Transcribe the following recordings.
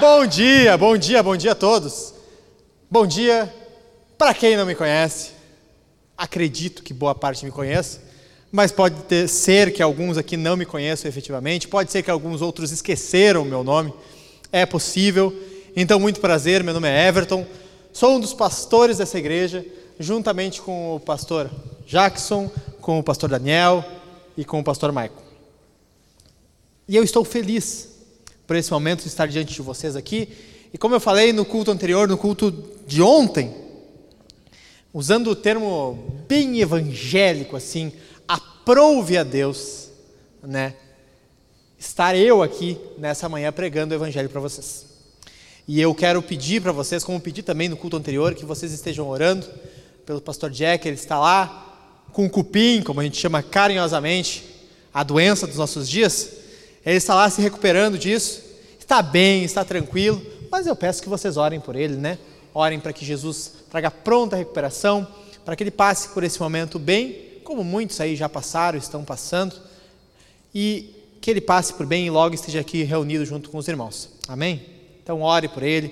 Bom dia, bom dia a todos. Bom dia para quem não me conhece. Acredito que boa parte me conheça, mas pode ter, ser que alguns aqui não me conheçam efetivamente, pode ser que alguns outros esqueceram o meu nome. É possível. Então, muito prazer, meu nome é Everton. Sou um dos pastores dessa igreja, juntamente com o pastor Jackson, com o pastor Daniel e com o pastor Michael. E eu estou feliz por esse momento estar diante de vocês aqui. E como eu falei no culto anterior, no culto de ontem, usando o termo bem evangélico assim, aprove a Deus, né? Estar eu aqui nessa manhã pregando o evangelho para vocês. E eu quero pedir para vocês, como pedi também no culto anterior, que vocês estejam orando pelo pastor Jack, ele está lá com cupim, como a gente chama carinhosamente, a doença dos nossos dias. Ele está lá se recuperando disso, está bem, está tranquilo, mas eu peço que vocês orem por ele, né? Orem para que Jesus traga pronta recuperação, para que ele passe por esse momento bem, como muitos aí já passaram, estão passando, e que ele passe por bem e logo esteja aqui reunido junto com os irmãos. Amém? Então ore por ele,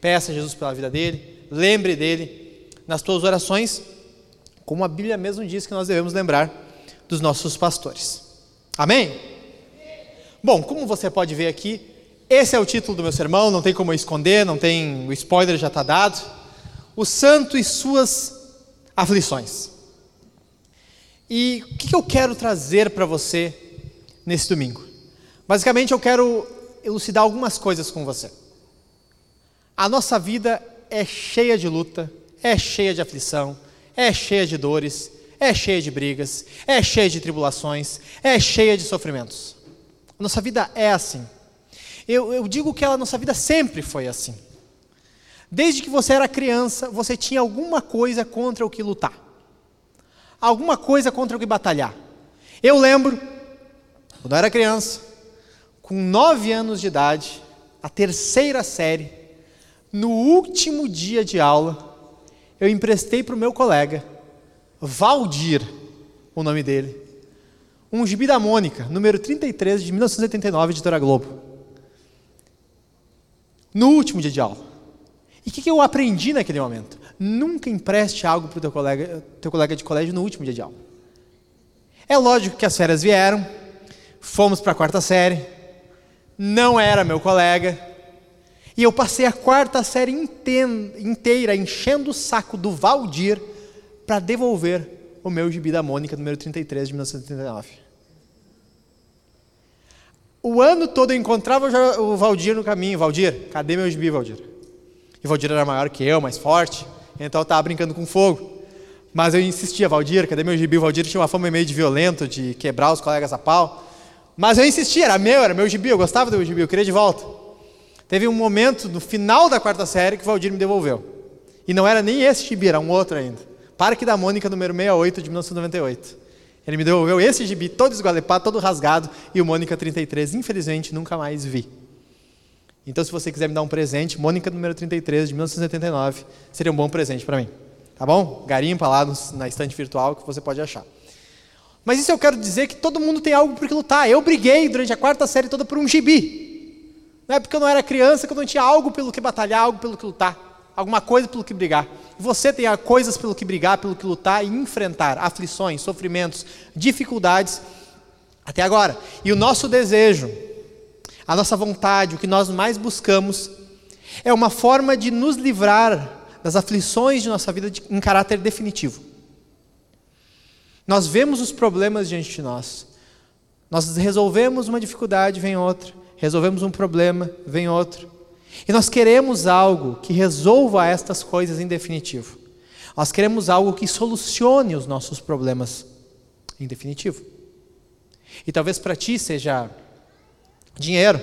peça a Jesus pela vida dele, lembre dele nas suas orações, como a Bíblia mesmo diz que nós devemos lembrar dos nossos pastores. Amém? Bom, como você pode ver aqui, esse é o título do meu sermão, não tem como esconder, não tem, o spoiler já está dado. O santo e suas aflições. E o que eu quero trazer para você nesse domingo? Basicamente, eu quero elucidar algumas coisas com você. A nossa vida é cheia de luta, é cheia de aflição, é cheia de dores, é cheia de brigas, é cheia de tribulações, é cheia de sofrimentos. Nossa vida é assim. Eu, eu digo que a nossa vida sempre foi assim. Desde que você era criança, você tinha alguma coisa contra o que lutar, alguma coisa contra o que batalhar. Eu lembro, quando eu era criança, com nove anos de idade, a terceira série, no último dia de aula, eu emprestei para o meu colega, Valdir, o nome dele, um gibi da Mônica, número 33 de 1989, editora Globo. No último dia de aula. E o que, que, eu aprendi naquele momento? Nunca empreste algo para o teu colega, teu colega de colégio no último dia de aula. É lógico que as férias vieram, fomos para a quarta série, não era meu colega, e eu passei a quarta série inteira enchendo o saco do Valdir para devolver o meu gibi da Mônica, número 33 de 1989. O ano todo eu encontrava o Valdir no caminho. Valdir, cadê meu gibi, Valdir? E o Valdir era maior que eu, mais forte, então eu estava brincando com fogo. Mas eu insistia, Valdir, cadê meu gibi? O Valdir tinha uma fama meio de violento, de quebrar os colegas a pau. Mas eu insistia, era meu, era meu gibi, eu gostava do meu gibi, eu queria de volta. Teve um momento, no final da quarta série, que o Valdir me devolveu. E não era nem esse gibi, era um outro ainda. Parque da Mônica, número 68, de 1998. Ele me devolveu esse gibi todo esgualepado, todo rasgado, e o Mônica 33, infelizmente, nunca mais vi. Então, se você quiser me dar um presente, Mônica número 33, de 1979, seria um bom presente para mim. Tá bom? Garimpa lá no, na estante virtual que você pode achar. Mas isso eu quero dizer que todo mundo tem algo por que lutar. Eu briguei durante a quarta série toda por um gibi. Não é porque eu não era criança que eu não tinha algo pelo que batalhar, algo pelo que lutar alguma coisa pelo que brigar. Você tem coisas pelo que brigar, pelo que lutar e enfrentar aflições, sofrimentos, dificuldades até agora. E o nosso desejo, a nossa vontade, o que nós mais buscamos é uma forma de nos livrar das aflições de nossa vida em caráter definitivo. Nós vemos os problemas diante de nós. Nós resolvemos uma dificuldade, vem outra. Resolvemos um problema, vem outro. E nós queremos algo que resolva estas coisas em definitivo. Nós queremos algo que solucione os nossos problemas em definitivo. E talvez para ti seja dinheiro.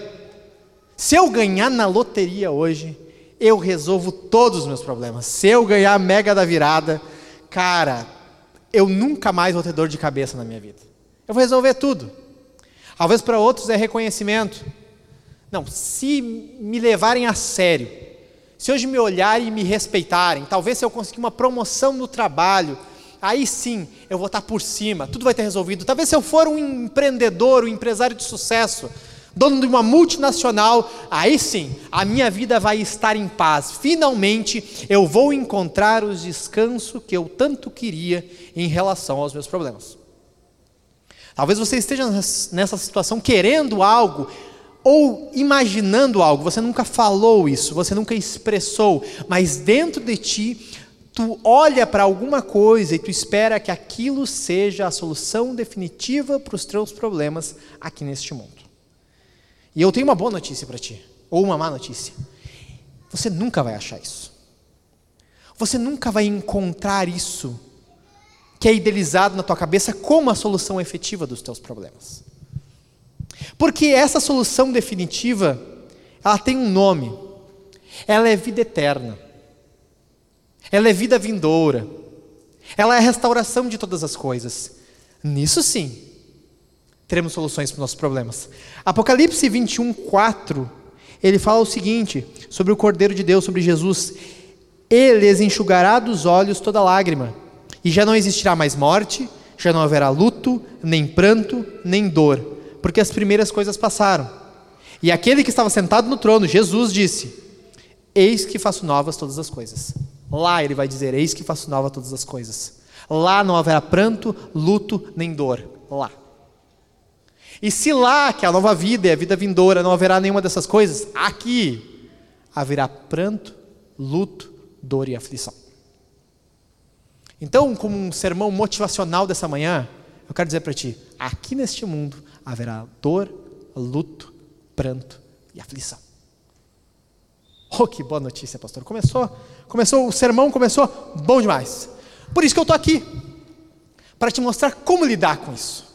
Se eu ganhar na loteria hoje, eu resolvo todos os meus problemas. Se eu ganhar a mega da virada, cara, eu nunca mais vou ter dor de cabeça na minha vida. Eu vou resolver tudo. Talvez para outros é reconhecimento. Não, se me levarem a sério, se hoje me olharem e me respeitarem, talvez se eu conseguir uma promoção no trabalho, aí sim eu vou estar por cima, tudo vai ter resolvido. Talvez se eu for um empreendedor, um empresário de sucesso, dono de uma multinacional, aí sim a minha vida vai estar em paz. Finalmente eu vou encontrar o descanso que eu tanto queria em relação aos meus problemas. Talvez você esteja nessa situação querendo algo, ou imaginando algo, você nunca falou isso, você nunca expressou, mas dentro de ti, tu olha para alguma coisa e tu espera que aquilo seja a solução definitiva para os teus problemas aqui neste mundo. E eu tenho uma boa notícia para ti, ou uma má notícia. Você nunca vai achar isso. Você nunca vai encontrar isso que é idealizado na tua cabeça como a solução efetiva dos teus problemas. Porque essa solução definitiva, ela tem um nome. Ela é vida eterna. Ela é vida vindoura. Ela é a restauração de todas as coisas. Nisso sim, teremos soluções para os nossos problemas. Apocalipse 21, 4, ele fala o seguinte sobre o Cordeiro de Deus, sobre Jesus: Ele lhes enxugará dos olhos toda lágrima, e já não existirá mais morte, já não haverá luto, nem pranto, nem dor porque as primeiras coisas passaram. E aquele que estava sentado no trono, Jesus, disse: Eis que faço novas todas as coisas. Lá ele vai dizer: Eis que faço novas todas as coisas. Lá não haverá pranto, luto, nem dor. Lá. E se lá, que é a nova vida e a vida vindoura, não haverá nenhuma dessas coisas, aqui haverá pranto, luto, dor e aflição. Então, como um sermão motivacional dessa manhã, eu quero dizer para ti: aqui neste mundo haverá dor, luto, pranto e aflição. Oh, que boa notícia, pastor. Começou, começou, o sermão começou bom demais. Por isso que eu estou aqui, para te mostrar como lidar com isso.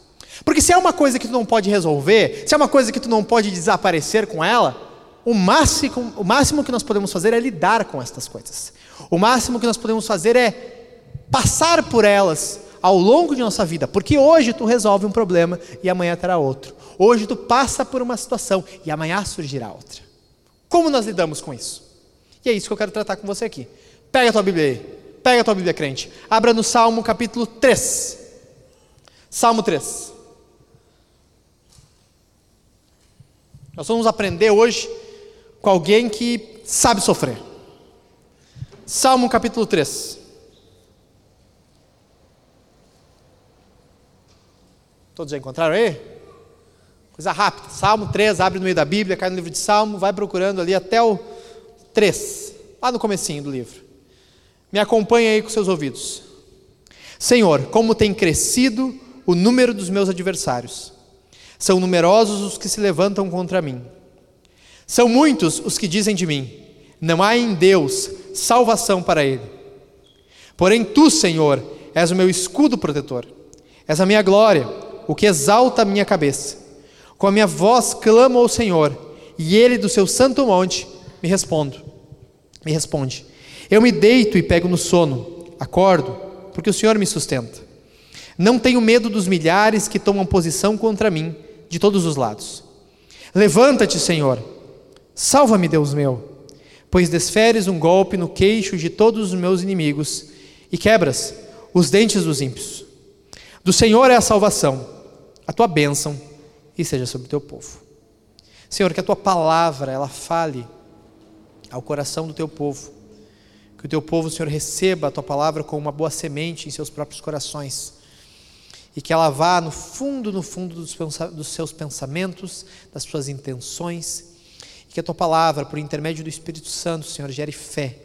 Porque se é uma coisa que tu não pode resolver, se é uma coisa que tu não pode desaparecer com ela, o máximo, o máximo que nós podemos fazer é lidar com estas coisas. O máximo que nós podemos fazer é passar por elas ao longo de nossa vida, porque hoje tu resolve um problema e amanhã terá outro. Hoje tu passa por uma situação e amanhã surgirá outra. Como nós lidamos com isso? E é isso que eu quero tratar com você aqui. Pega a tua Bíblia aí. Pega a tua Bíblia crente. Abra no Salmo capítulo 3. Salmo 3. Nós vamos aprender hoje com alguém que sabe sofrer. Salmo capítulo 3. Todos já encontraram aí? Coisa rápida. Salmo 3, abre no meio da Bíblia, cai no livro de Salmo, vai procurando ali até o 3, lá no comecinho do livro. Me acompanha aí com seus ouvidos. Senhor, como tem crescido o número dos meus adversários. São numerosos os que se levantam contra mim. São muitos os que dizem de mim: não há em Deus salvação para ele. Porém, tu, Senhor, és o meu escudo protetor, és a minha glória o que exalta a minha cabeça. Com a minha voz clamo ao Senhor, e ele do seu santo monte me respondo. Me responde. Eu me deito e pego no sono, acordo, porque o Senhor me sustenta. Não tenho medo dos milhares que tomam posição contra mim de todos os lados. Levanta-te, Senhor. Salva-me, Deus meu, pois desferes um golpe no queixo de todos os meus inimigos e quebras os dentes dos ímpios. Do Senhor é a salvação a tua bênção e seja sobre o teu povo. Senhor, que a tua palavra ela fale ao coração do teu povo. Que o teu povo, Senhor, receba a tua palavra como uma boa semente em seus próprios corações. E que ela vá no fundo, no fundo dos, dos seus pensamentos, das suas intenções. E que a tua palavra, por intermédio do Espírito Santo, Senhor, gere fé,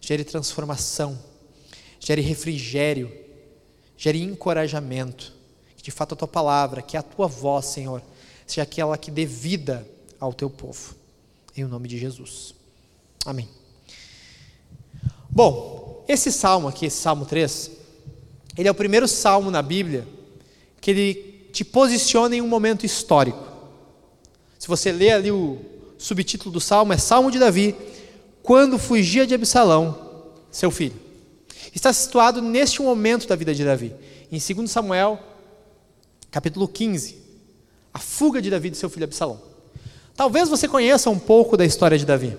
gere transformação, gere refrigério, gere encorajamento que de fato a tua palavra, que a tua voz, Senhor, seja aquela que dê vida ao teu povo. Em nome de Jesus. Amém. Bom, esse salmo aqui, esse salmo 3, ele é o primeiro salmo na Bíblia que ele te posiciona em um momento histórico. Se você ler ali o subtítulo do salmo, é Salmo de Davi, quando fugia de Absalão, seu filho. Está situado neste momento da vida de Davi, em 2 Samuel, capítulo 15, a fuga de Davi de seu filho Absalão. Talvez você conheça um pouco da história de Davi.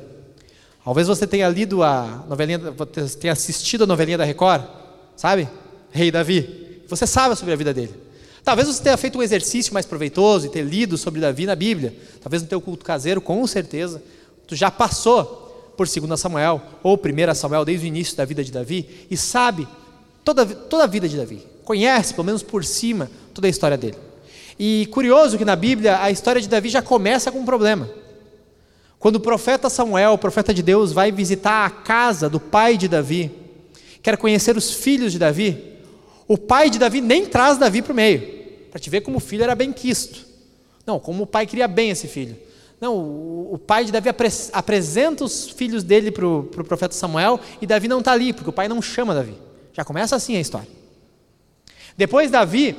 Talvez você tenha lido a novelinha, tenha assistido a novelinha da Record, sabe? Rei Davi. Você sabe sobre a vida dele. Talvez você tenha feito um exercício mais proveitoso e ter lido sobre Davi na Bíblia. Talvez no teu culto caseiro, com certeza, tu já passou por 2 Samuel ou 1 Samuel desde o início da vida de Davi e sabe toda, toda a vida de Davi. Conhece, pelo menos por cima, toda a história dele. E curioso que na Bíblia a história de Davi já começa com um problema. Quando o profeta Samuel, o profeta de Deus, vai visitar a casa do pai de Davi, quer conhecer os filhos de Davi, o pai de Davi nem traz Davi para o meio, para te ver como o filho era bem quisto. Não, como o pai queria bem esse filho. Não, o, pai de Davi apre, apresenta os filhos dele para o pro profeta Samuel e Davi não está ali, porque o pai não chama Davi. Já começa assim a história. Depois Davi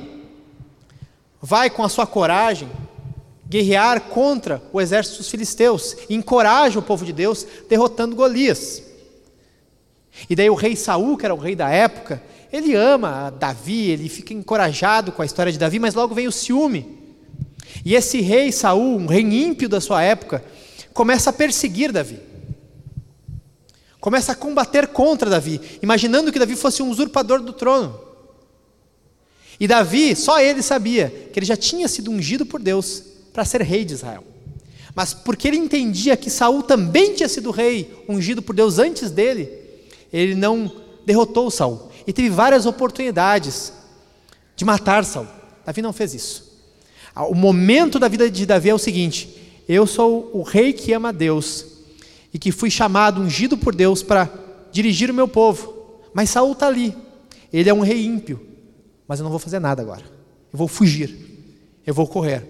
vai com a sua coragem guerrear contra o exército dos filisteus, e encoraja o povo de Deus derrotando Golias. E daí o rei Saul, que era o rei da época, ele ama Davi, ele fica encorajado com a história de Davi, mas logo vem o ciúme. E esse rei Saul, um rei ímpio da sua época, começa a perseguir Davi. Começa a combater contra Davi, imaginando que Davi fosse um usurpador do trono. E Davi, só ele sabia que ele já tinha sido ungido por Deus para ser rei de Israel. Mas porque ele entendia que Saul também tinha sido rei, ungido por Deus antes dele, ele não derrotou Saul. E teve várias oportunidades de matar Saul. Davi não fez isso. Ah, o momento da vida de Davi é o seguinte: eu sou o rei que ama Deus e que fui chamado, ungido por Deus para dirigir o meu povo. Mas Saul está ali. Ele é um rei ímpio. Mas eu não vou fazer nada agora. Eu vou fugir. Eu vou correr.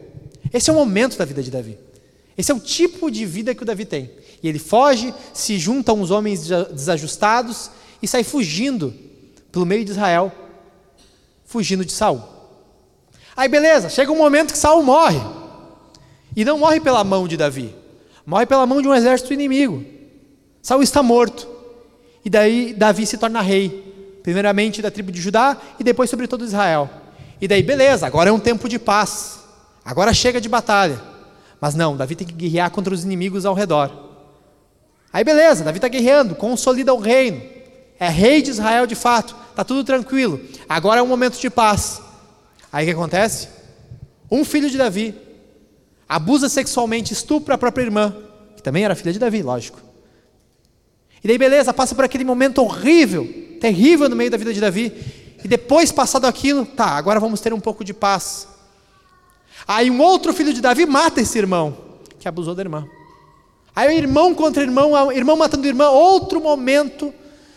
Esse é o momento da vida de Davi. Esse é o tipo de vida que o Davi tem. E ele foge, se junta a uns homens desajustados e sai fugindo pelo meio de Israel, fugindo de Saul. Aí beleza, chega um momento que Saul morre. E não morre pela mão de Davi, morre pela mão de um exército inimigo. Saul está morto. E daí Davi se torna rei, primeiramente da tribo de Judá e depois sobre todo Israel. E daí beleza, agora é um tempo de paz. Agora chega de batalha. Mas não, Davi tem que guerrear contra os inimigos ao redor. Aí beleza, Davi está guerreando, consolida o reino. É rei de Israel de fato, está tudo tranquilo. Agora é um momento de paz. Aí o que acontece? Um filho de Davi abusa sexualmente, estupra a própria irmã, que também era filha de Davi, lógico. E daí beleza, passa por aquele momento horrível, terrível no meio da vida de Davi. E depois, passado aquilo, tá, agora vamos ter um pouco de paz. Aí um outro filho de Davi mata esse irmão, que abusou da irmã. Aí o irmão contra irmão, irmão matando irmã, outro momento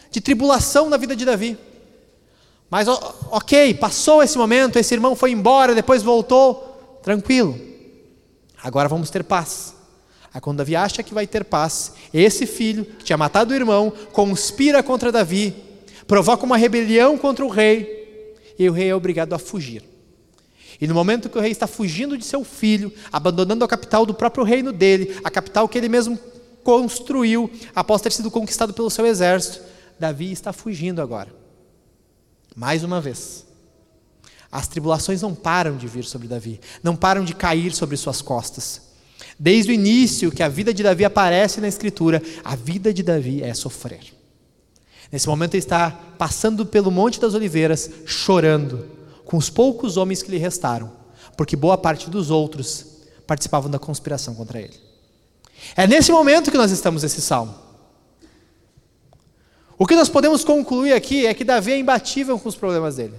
de tribulação na vida de Davi. Mas ok, passou esse momento, esse irmão foi embora, depois voltou, tranquilo. Agora vamos ter paz. Aí quando Davi acha que vai ter paz, esse filho que tinha matado o irmão conspira contra Davi, provoca uma rebelião contra o rei, e o rei é obrigado a fugir. E no momento que o rei está fugindo de seu filho, abandonando a capital do próprio reino dele, a capital que ele mesmo construiu após ter sido conquistado pelo seu exército, Davi está fugindo agora. Mais uma vez. As tribulações não param de vir sobre Davi, não param de cair sobre suas costas. Desde o início que a vida de Davi aparece na Escritura, a vida de Davi é sofrer. Nesse momento ele está passando pelo Monte das Oliveiras, chorando, com os poucos homens que lhe restaram, porque boa parte dos outros participavam da conspiração contra ele. É nesse momento que nós estamos nesse salmo. O que nós podemos concluir aqui é que Davi é imbatível com os problemas dele.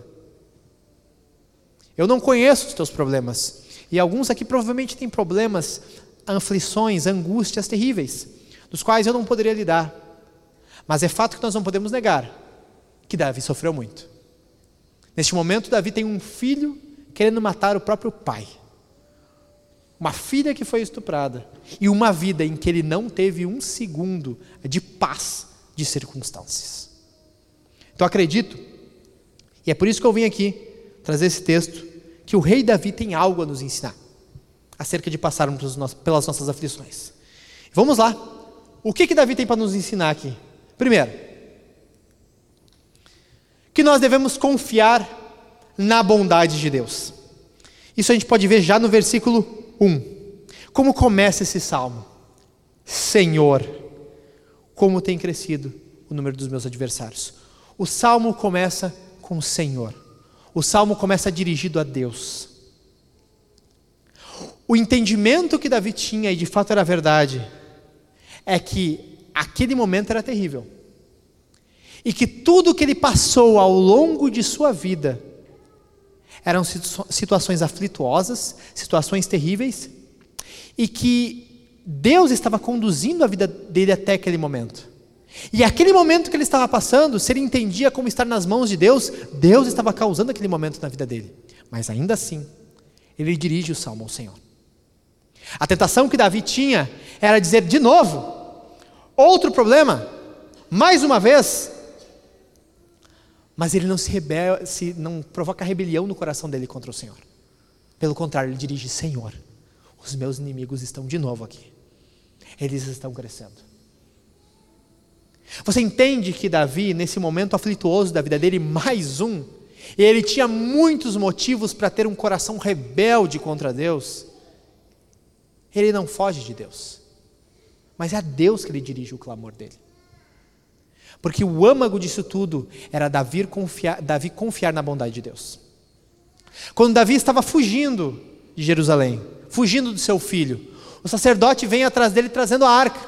Eu não conheço os teus problemas, e alguns aqui provavelmente têm problemas, aflições, angústias terríveis, dos quais eu não poderia lidar. Mas é fato que nós não podemos negar que Davi sofreu muito. Neste momento, Davi tem um filho querendo matar o próprio pai. Uma filha que foi estuprada. E uma vida em que ele não teve um segundo de paz de circunstâncias. Então acredito, e é por isso que eu vim aqui trazer esse texto, que o rei Davi tem algo a nos ensinar acerca de passarmos pelas nossas aflições. Vamos lá, o que que Davi tem para nos ensinar aqui? Primeiro, que nós devemos confiar na bondade de Deus. Isso a gente pode ver já no versículo 1. Como começa esse salmo? Senhor, como tem crescido o número dos meus adversários. O salmo começa com o Senhor. O salmo começa dirigido a Deus. O entendimento que Davi tinha, e de fato era verdade, é que aquele momento era terrível. E que tudo que ele passou ao longo de sua vida eram situações aflituosas, situações terríveis, e que Deus estava conduzindo a vida dele até aquele momento. E aquele momento que ele estava passando, se ele entendia como estar nas mãos de Deus, Deus estava causando aquele momento na vida dele. Mas ainda assim, ele dirige o salmo ao Senhor. A tentação que Davi tinha era dizer de novo, outro problema, mais uma vez, mas ele não se, se não provoca rebelião no coração dele contra o Senhor. Pelo contrário, ele dirige: Senhor, os meus inimigos estão de novo aqui. Eles estão crescendo. Você entende que Davi, nesse momento aflituoso da vida dele, mais um, ele tinha muitos motivos para ter um coração rebelde contra Deus. Ele não foge de Deus, mas é a Deus que ele dirige o clamor dele. Porque o âmago disso tudo era Davi confiar, Davi confiar na bondade de Deus. Quando Davi estava fugindo de Jerusalém, fugindo do seu filho, o sacerdote vem atrás dele trazendo a arca.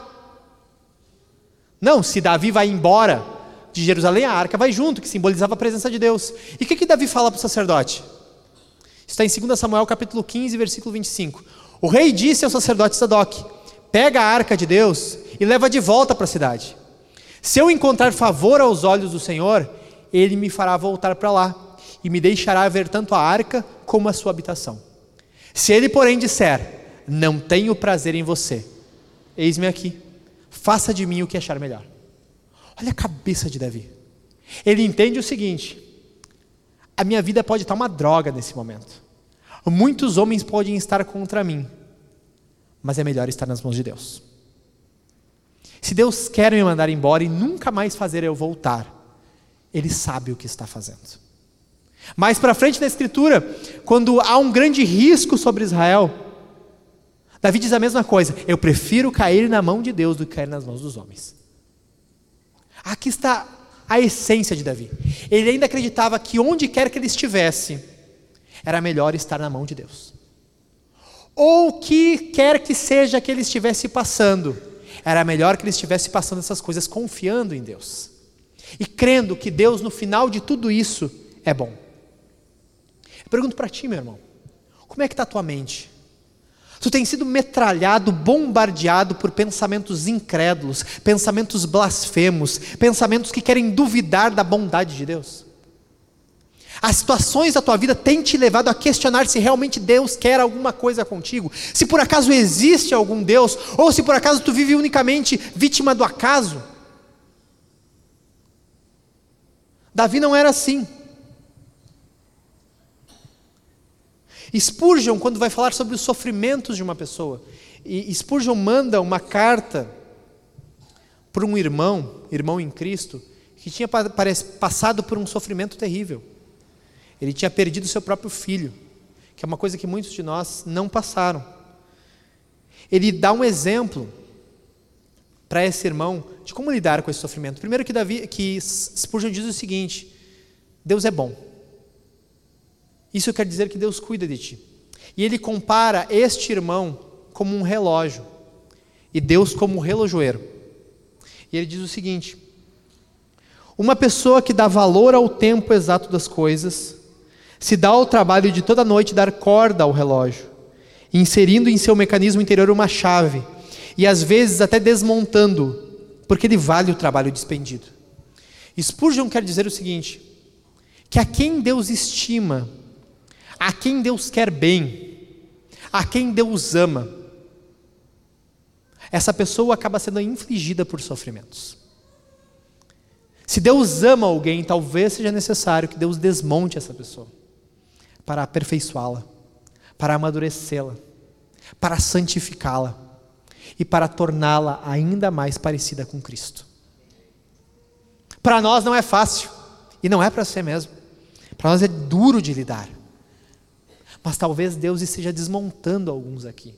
Não, se Davi vai embora de Jerusalém, a arca vai junto, que simbolizava a presença de Deus. E o que, que Davi fala para o sacerdote? Está em 2 Samuel capítulo 15, versículo 25. O rei disse ao sacerdote Sadoc: Pega a arca de Deus e leva de volta para a cidade. Se eu encontrar favor aos olhos do Senhor, ele me fará voltar para lá e me deixará ver tanto a arca como a sua habitação. Se ele, porém, disser: Não tenho prazer em você, eis-me aqui faça de mim o que achar melhor. Olha a cabeça de Davi. Ele entende o seguinte: a minha vida pode estar uma droga nesse momento. Muitos homens podem estar contra mim, mas é melhor estar nas mãos de Deus. Se Deus quer me mandar embora e nunca mais fazer eu voltar, Ele sabe o que está fazendo. Mais para frente na Escritura, quando há um grande risco sobre Israel, Davi diz a mesma coisa: eu prefiro cair na mão de Deus do que cair nas mãos dos homens. Aqui está a essência de Davi. Ele ainda acreditava que onde quer que ele estivesse, era melhor estar na mão de Deus. Ou que quer que seja que ele estivesse passando, era melhor que ele estivesse passando essas coisas confiando em Deus. E crendo que Deus, no final de tudo isso, é bom. Eu pergunto para ti, meu irmão, como é que está a tua mente? Tu tem sido metralhado, bombardeado por pensamentos incrédulos, pensamentos blasfemos, pensamentos que querem duvidar da bondade de Deus. As situações da tua vida têm te levado a questionar se realmente Deus quer alguma coisa contigo, se por acaso existe algum Deus, ou se por acaso tu vive unicamente vítima do acaso. Davi não era assim. Spurgeon, quando vai falar sobre os sofrimentos de uma pessoa, e Spurgeon manda uma carta para um irmão, irmão em Cristo, que tinha passado por um sofrimento terrível. Ele tinha perdido seu próprio filho, que é uma coisa que muitos de nós não passaram. Ele dá um exemplo para esse irmão de como lidar com esse sofrimento. Primeiro que Davi, que Spurgeon diz o seguinte: Deus é bom. Isso quer dizer que Deus cuida de ti. E ele compara este irmão como um relógio e Deus como um relojoeiro. E ele diz o seguinte: Uma pessoa que dá valor ao tempo exato das coisas, se dá ao trabalho de toda noite dar corda ao relógio, inserindo em seu mecanismo interior uma chave, e às vezes até desmontando, porque ele vale o trabalho despendido. Spurgeon quer dizer o seguinte: que a quem Deus estima a quem Deus quer bem, a quem Deus ama, essa pessoa acaba sendo infligida por sofrimentos. Se Deus ama alguém, talvez seja necessário que Deus desmonte essa pessoa para aperfeiçoá-la, para amadurecê-la, para santificá-la. e para torná-la ainda mais parecida com Cristo. Para nós não é fácil, e não é para você mesmo. Para nós é duro de lidar. Mas talvez Deus esteja desmontando alguns aqui.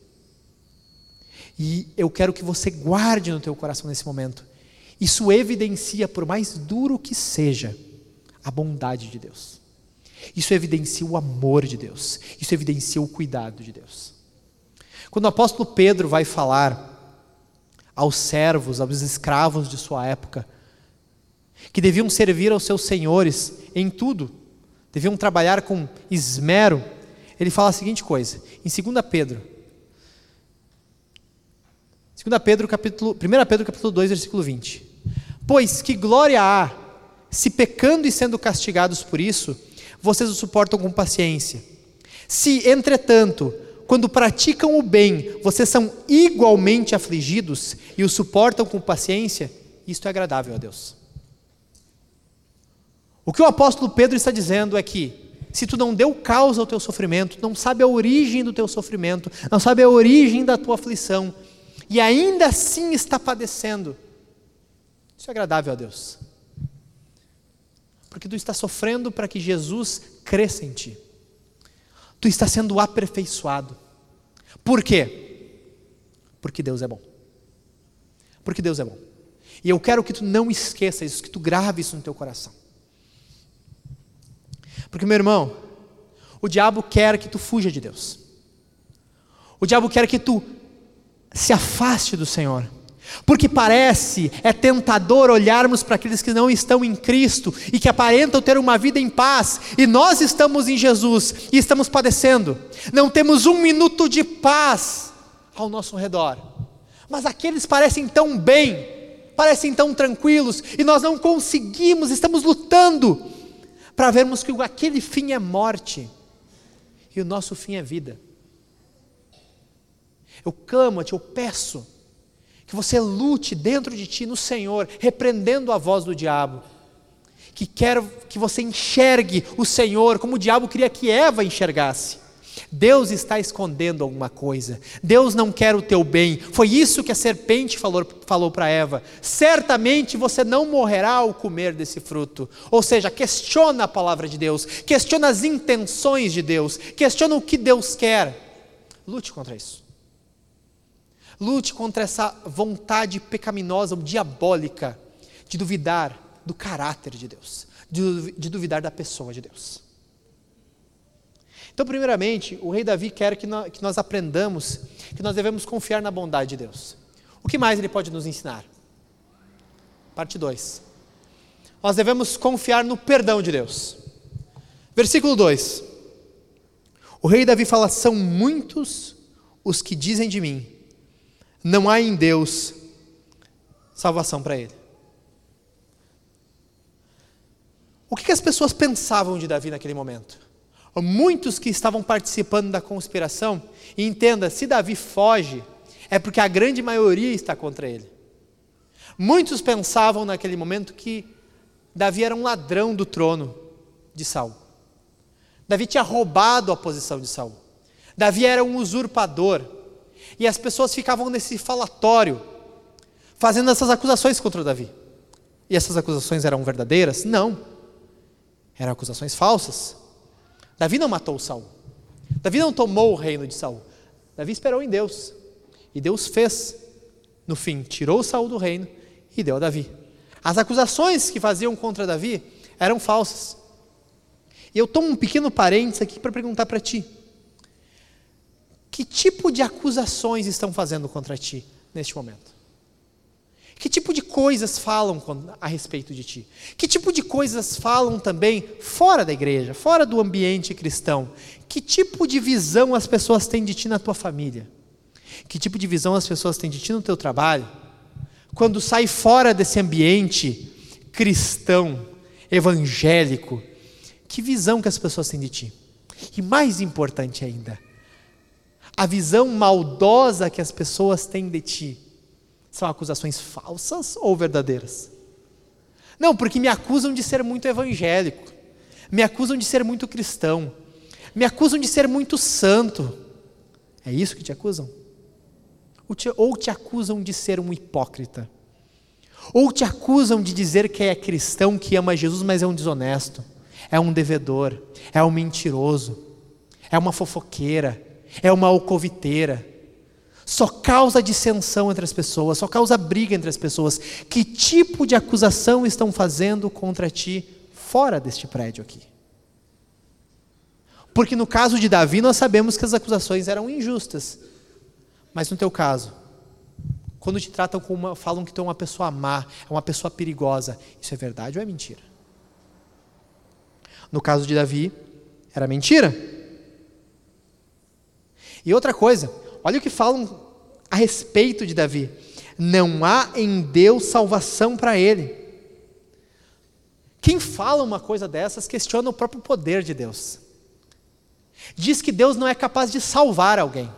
E eu quero que você guarde no teu coração nesse momento. Isso evidencia, por mais duro que seja, a bondade de Deus. Isso evidencia o amor de Deus. Isso evidencia o cuidado de Deus. Quando o apóstolo Pedro vai falar aos servos, aos escravos de sua época, que deviam servir aos seus senhores em tudo, deviam trabalhar com esmero, ele fala a seguinte coisa, em 2 Pedro, 2 Pedro capítulo, 1 Pedro capítulo 2, versículo 20. Pois que glória há, se pecando e sendo castigados por isso, vocês o suportam com paciência. Se, entretanto, quando praticam o bem, vocês são igualmente afligidos e o suportam com paciência, isto é agradável a Deus. O que o apóstolo Pedro está dizendo é que, se tu não deu causa ao teu sofrimento, não sabe a origem do teu sofrimento, não sabe a origem da tua aflição, e ainda assim está padecendo, isso é agradável a Deus. Porque tu está sofrendo para que Jesus cresça em ti. Tu está sendo aperfeiçoado. Por quê? Porque Deus é bom. Porque Deus é bom. E eu quero que tu não esqueça isso, que tu grave isso no teu coração. Porque, meu irmão, o diabo quer que tu fuja de Deus. O diabo quer que tu se afaste do Senhor. Porque parece, é tentador olharmos para aqueles que não estão em Cristo e que aparentam ter uma vida em paz, e nós estamos em Jesus e estamos padecendo. Não temos um minuto de paz ao nosso redor. Mas aqueles parecem tão bem, parecem tão tranquilos, e nós não conseguimos, estamos lutando para vermos que aquele fim é morte e o nosso fim é vida. Eu clamo a Ti, eu peço que você lute dentro de ti no Senhor, repreendendo a voz do diabo. Que quer que você enxergue o Senhor como o diabo queria que Eva enxergasse. Deus está escondendo alguma coisa. Deus não quer o teu bem. Foi isso que a serpente falou, falou para Eva. Certamente você não morrerá ao comer desse fruto. Ou seja, questiona a palavra de Deus, questiona as intenções de Deus, questiona o que Deus quer. Lute contra isso. Lute contra essa vontade pecaminosa, diabólica, de duvidar do caráter de Deus, de, de duvidar da pessoa de Deus. Então, primeiramente, o rei Davi quer que nós, que nós aprendamos que nós devemos confiar na bondade de Deus. O que mais ele pode nos ensinar? Parte 2. Nós devemos confiar no perdão de Deus. Versículo 2. O rei Davi fala: São muitos os que dizem de mim, não há em Deus salvação para ele. O que, as pessoas pensavam de Davi naquele momento? Muitos que estavam participando da conspiração, e entenda, se Davi foge, é porque a grande maioria está contra ele. Muitos pensavam naquele momento que Davi era um ladrão do trono de Saul. Davi tinha roubado a posição de Saul. Davi era um usurpador. E as pessoas ficavam nesse falatório, fazendo essas acusações contra Davi. E essas acusações eram verdadeiras? Não. Eram acusações falsas. Davi não matou Saul. Davi não tomou o reino de Saul. Davi esperou em Deus. E Deus fez. No fim, tirou Saul do reino e deu a Davi. As acusações que faziam contra Davi eram falsas. E eu tomo um pequeno parênteses aqui para perguntar para ti. Que tipo de acusações estão fazendo contra ti neste momento? Que tipo de coisas falam a respeito de ti? Que tipo de coisas falam também fora da igreja, fora do ambiente cristão? Que tipo de visão as pessoas têm de ti na tua família? Que tipo de visão as pessoas têm de ti no teu trabalho? Quando sai fora desse ambiente cristão, evangélico, que visão que as pessoas têm de ti? E mais importante ainda, a visão maldosa que as pessoas têm de ti são acusações falsas ou verdadeiras? Não, porque me acusam de ser muito evangélico, me acusam de ser muito cristão, me acusam de ser muito santo. É isso que te acusam? ou te acusam de ser um hipócrita, ou te acusam de dizer que é cristão, que ama Jesus, mas é um desonesto, é um devedor, é um mentiroso, é uma fofoqueira, é uma alcoviteira. Só causa dissensão entre as pessoas, só causa briga entre as pessoas. Que tipo de acusação estão fazendo contra ti fora deste prédio aqui? Porque no caso de Davi, nós sabemos que as acusações eram injustas. Mas no teu caso, quando te tratam como uma, falam que tu é uma pessoa má, é uma pessoa perigosa, isso é verdade ou é mentira? No caso de Davi, era mentira. E outra coisa, olha o que falam a respeito de Davi: não há em Deus salvação para ele. Quem fala uma coisa dessas questiona o próprio poder de Deus. Diz que Deus não é capaz de salvar alguém.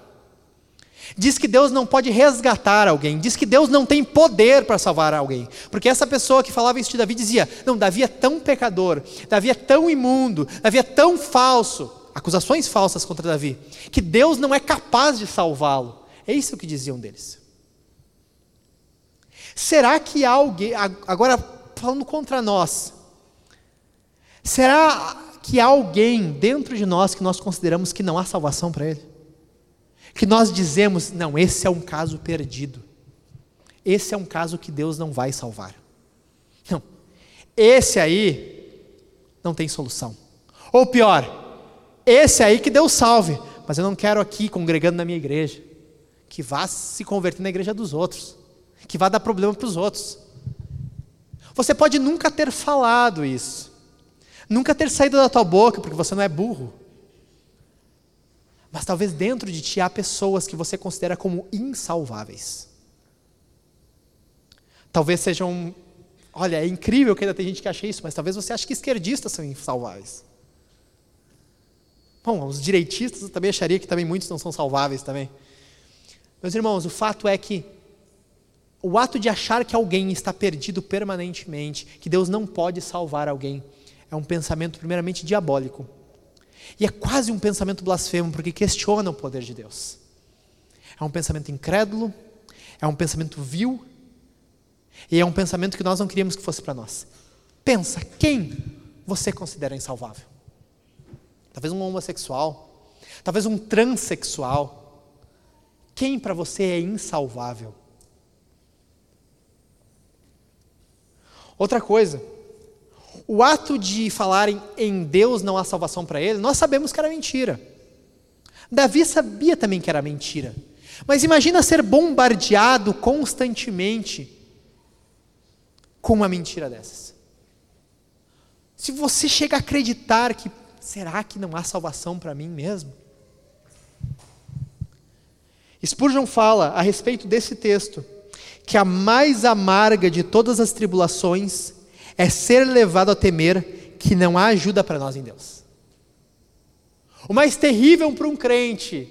Diz que Deus não pode resgatar alguém. Diz que Deus não tem poder para salvar alguém. Porque essa pessoa que falava isso de Davi dizia: Não, Davi é tão pecador, Davi é tão imundo, Davi é tão falso. Acusações falsas contra Davi. Que Deus não é capaz de salvá-lo. É isso que diziam deles. Será que alguém, agora falando contra nós, será que há alguém dentro de nós que nós consideramos que não há salvação para ele? Que nós dizemos, não, esse é um caso perdido. Esse é um caso que Deus não vai salvar. Não. Esse aí não tem solução. Ou pior, esse aí que Deus salve, mas eu não quero aqui congregando na minha igreja. Que vá se converter na igreja dos outros. Que vá dar problema para os outros. Você pode nunca ter falado isso. Nunca ter saído da tua boca, porque você não é burro. Mas talvez dentro de ti há pessoas que você considera como insalváveis. Talvez sejam. Olha, é incrível que ainda tem gente que acha isso, mas talvez você ache que esquerdistas são insalváveis. Bom, os direitistas eu também acharia que também muitos não são salváveis também. Meus irmãos, o fato é que o ato de achar que alguém está perdido permanentemente, que Deus não pode salvar alguém, é um pensamento primeiramente diabólico. E é quase um pensamento blasfemo, porque questiona o poder de Deus. É um pensamento incrédulo, é um pensamento vil, e é um pensamento que nós não queríamos que fosse para nós. Pensa, quem você considera insalvável? Talvez um homossexual, talvez um transexual. Quem para você é insalvável? Outra coisa, o ato de falarem em Deus não há salvação para ele, nós sabemos que era mentira. Davi sabia também que era mentira. Mas imagina ser bombardeado constantemente com uma mentira dessas. Se você chega a acreditar que será que não há salvação para mim mesmo? Spurgeon fala a respeito desse texto que a mais amarga de todas as tribulações é ser levado a temer que não há ajuda para nós em Deus. O mais terrível para um crente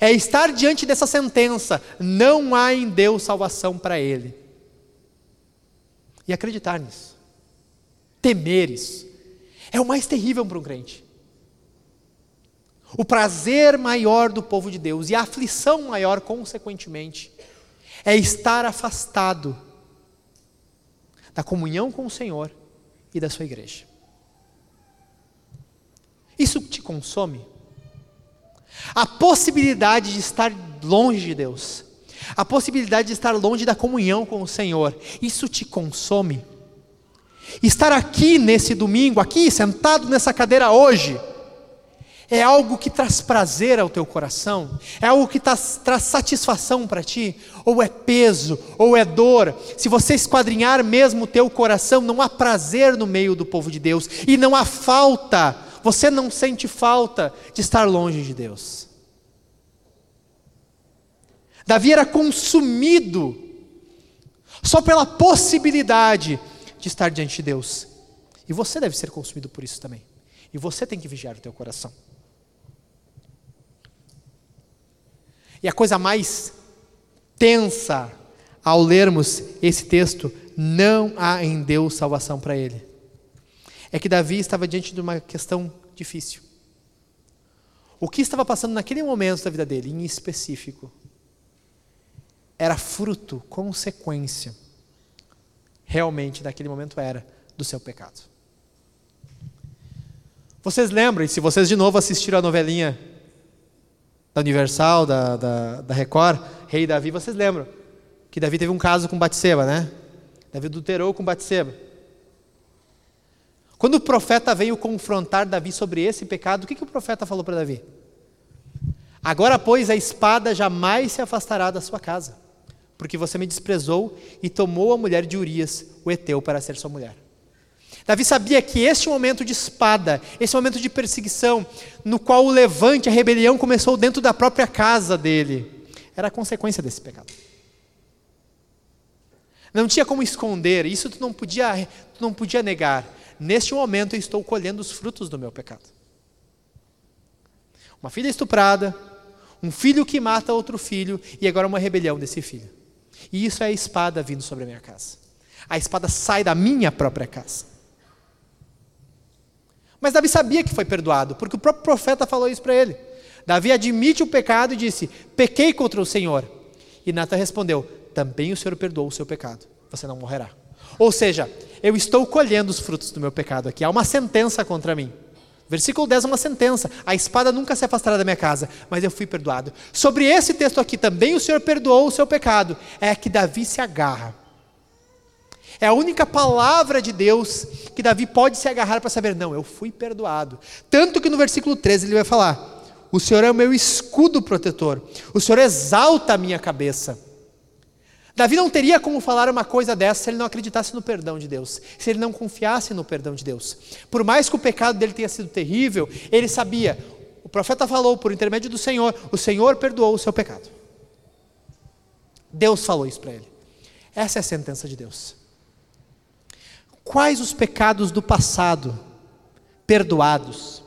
é estar diante dessa sentença: não há em Deus salvação para ele. E acreditar nisso. Temer isso. É o mais terrível para um crente. O prazer maior do povo de Deus e a aflição maior, consequentemente, é estar afastado da comunhão com o Senhor e da sua igreja. Isso te consome? A possibilidade de estar longe de Deus, a possibilidade de estar longe da comunhão com o Senhor, isso te consome? Estar aqui nesse domingo, aqui sentado nessa cadeira hoje, é algo que traz prazer ao teu coração? É algo que traz, traz satisfação para ti? Ou é peso? Ou é dor? Se você esquadrinhar mesmo o teu coração, não há prazer no meio do povo de Deus e não há falta. Você não sente falta de estar longe de Deus. Davi era consumido só pela possibilidade de estar diante de Deus. E você deve ser consumido por isso também. E você tem que vigiar o teu coração. E a coisa mais tensa ao lermos esse texto, não há em Deus salvação para ele. É que Davi estava diante de uma questão difícil. O que estava passando naquele momento da vida dele, em específico? era fruto, consequência, realmente naquele momento era, do seu pecado. Vocês lembram, se vocês de novo assistiram a novelinha da Universal, da, da, da Record, Rei Davi, vocês lembram que Davi teve um caso com Batseba, né? Davi adulterou com Batseba. Quando o profeta veio confrontar Davi sobre esse pecado, o que, que o profeta falou para Davi? Agora, pois, a espada jamais se afastará da sua casa, porque você me desprezou e tomou a mulher de Urias, o Eteu, para ser sua mulher. Davi sabia que este momento de espada, esse momento de perseguição, no qual o levante, a rebelião começou dentro da própria casa dele, era a consequência desse pecado. Não tinha como esconder, isso tu não podia, tu não podia negar. Neste momento eu estou colhendo os frutos do meu pecado. Uma filha estuprada, um filho que mata outro filho e agora uma rebelião desse filho. E isso é a espada vindo sobre a minha casa. A espada sai da minha própria casa. Mas Davi sabia que foi perdoado, porque o próprio profeta falou isso para ele. Davi admite o pecado e disse: Pequei contra o Senhor. E Natan respondeu: Também o Senhor perdoou o seu pecado. Você não morrerá. Ou seja, eu estou colhendo os frutos do meu pecado aqui. Há uma sentença contra mim. Versículo 10 é uma sentença. A espada nunca se afastará da minha casa, mas eu fui perdoado. Sobre esse texto aqui também o Senhor perdoou o seu pecado. É que Davi se agarra. É a única palavra de Deus que Davi pode se agarrar para saber, não, eu fui perdoado. Tanto que no versículo 13 ele vai falar: O Senhor é o meu escudo protetor, o Senhor exalta a minha cabeça. Davi não teria como falar uma coisa dessa se ele não acreditasse no perdão de Deus, se ele não confiasse no perdão de Deus. Por mais que o pecado dele tenha sido terrível, ele sabia, o profeta falou por intermédio do Senhor, o Senhor perdoou o seu pecado. Deus falou isso para ele. Essa é a sentença de Deus. Quais os pecados do passado perdoados,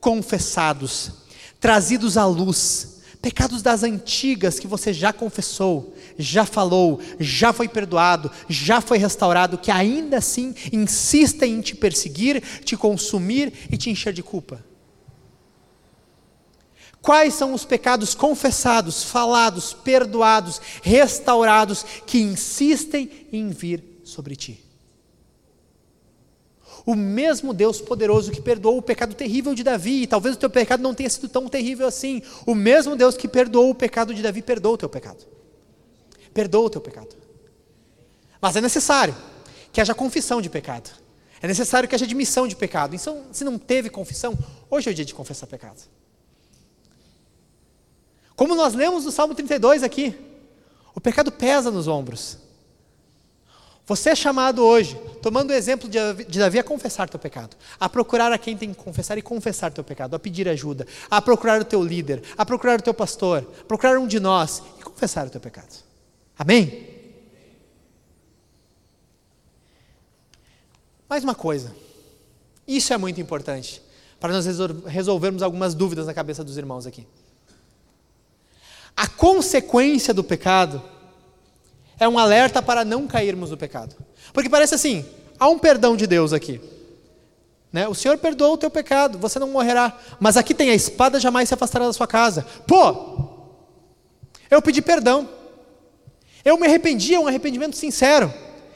confessados, trazidos à luz, pecados das antigas que você já confessou, já falou, já foi perdoado, já foi restaurado, que ainda assim insistem em te perseguir, te consumir e te encher de culpa? Quais são os pecados confessados, falados, perdoados, restaurados que insistem em vir sobre ti? O mesmo Deus poderoso que perdoou o pecado terrível de Davi, e talvez o teu pecado não tenha sido tão terrível assim. O mesmo Deus que perdoou o pecado de Davi, perdoa o teu pecado. Perdoa o teu pecado. Mas é necessário que haja confissão de pecado. É necessário que haja admissão de pecado. Então, se não teve confissão, hoje é o dia de confessar pecado. Como nós lemos no Salmo 32 aqui, o pecado pesa nos ombros. Você é chamado hoje, tomando o exemplo de Davi, a confessar teu pecado, a procurar a quem tem que confessar e confessar teu pecado, a pedir ajuda, a procurar o teu líder, a procurar o teu pastor, procurar um de nós e confessar o teu pecado. Amém? Mais uma coisa, isso é muito importante para nós resolvermos algumas dúvidas na cabeça dos irmãos aqui. A consequência do pecado é um alerta para não cairmos no pecado. Porque parece assim: há um perdão de Deus aqui. Né? O Senhor perdoou o teu pecado, você não morrerá. Mas aqui tem a espada jamais se afastará da sua casa. Pô, eu pedi perdão. Eu me arrependi, é um arrependimento sincero.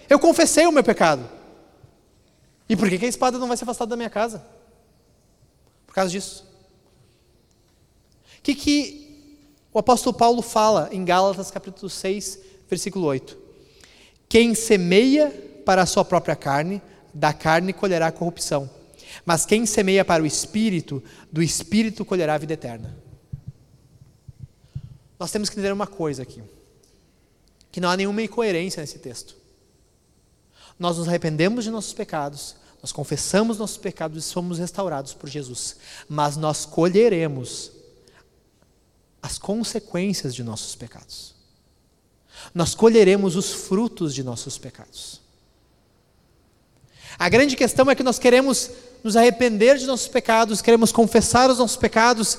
Eu confessei o meu pecado. E por que, a espada não vai se afastar da minha casa? Por causa disso. O que, que o apóstolo Paulo fala em Gálatas capítulo 6, versículo 8. Quem semeia para a sua própria carne, da carne colherá corrupção. Mas quem semeia para o espírito, do espírito colherá a vida eterna. Nós temos que entender uma coisa aqui: que não há nenhuma incoerência nesse texto. Nós nos arrependemos de nossos pecados, nós confessamos nossos pecados e somos restaurados por Jesus, mas nós colheremos as consequências de nossos pecados nós colheremos os frutos de nossos pecados. A grande questão é que nós queremos nos arrepender de nossos pecados, queremos confessar os nossos pecados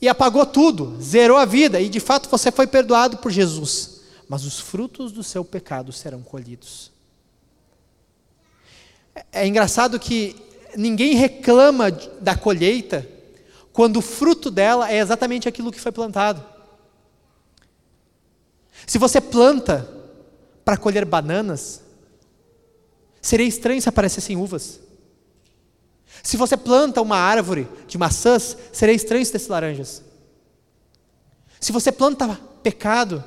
e apagou tudo, zerou a vida, e de fato você foi perdoado por Jesus, mas os frutos do seu pecado serão colhidos. É engraçado que ninguém reclama da colheita quando o fruto dela é exatamente aquilo que foi plantado. Se você planta para colher bananas, seria estranho se aparecessem uvas. Se você planta uma árvore de maçãs, seria estranho se desse laranjas. Se você planta pecado,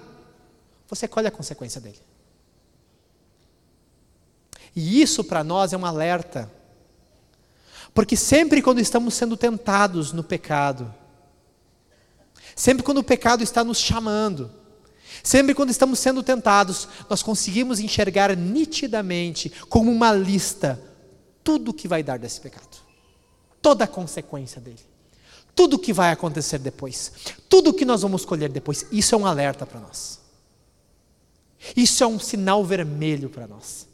você colhe a consequência dele. E isso para nós é um alerta. Porque sempre quando estamos sendo tentados no pecado, sempre quando o pecado está nos chamando, sempre quando estamos sendo tentados, nós conseguimos enxergar nitidamente, como uma lista, tudo o que vai dar desse pecado, toda a consequência dele, tudo o que vai acontecer depois, tudo o que nós vamos colher depois. Isso é um alerta para nós. Isso é um sinal vermelho para nós.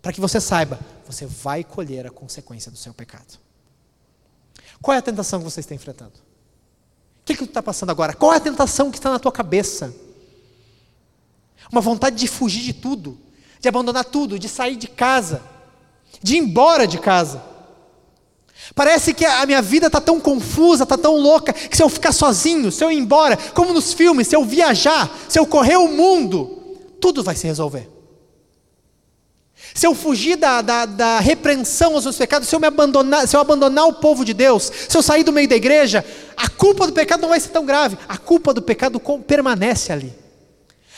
Para que você saiba, você vai colher a consequência do seu pecado. Qual é a tentação que você está enfrentando? O que, que está passando agora? Qual é a tentação que está na tua cabeça? Uma vontade de fugir de tudo, de abandonar tudo, de sair de casa, de ir embora de casa. Parece que a minha vida está tão confusa, está tão louca, que se eu ficar sozinho, se eu ir embora, como nos filmes, se eu viajar, se eu correr o mundo, tudo vai se resolver. Se eu fugir da, da, da, repreensão aos meus pecados, se eu me abandonar, se eu abandonar o povo de Deus, se eu sair do meio da igreja, a culpa do pecado não vai ser tão grave. A culpa do pecado permanece ali.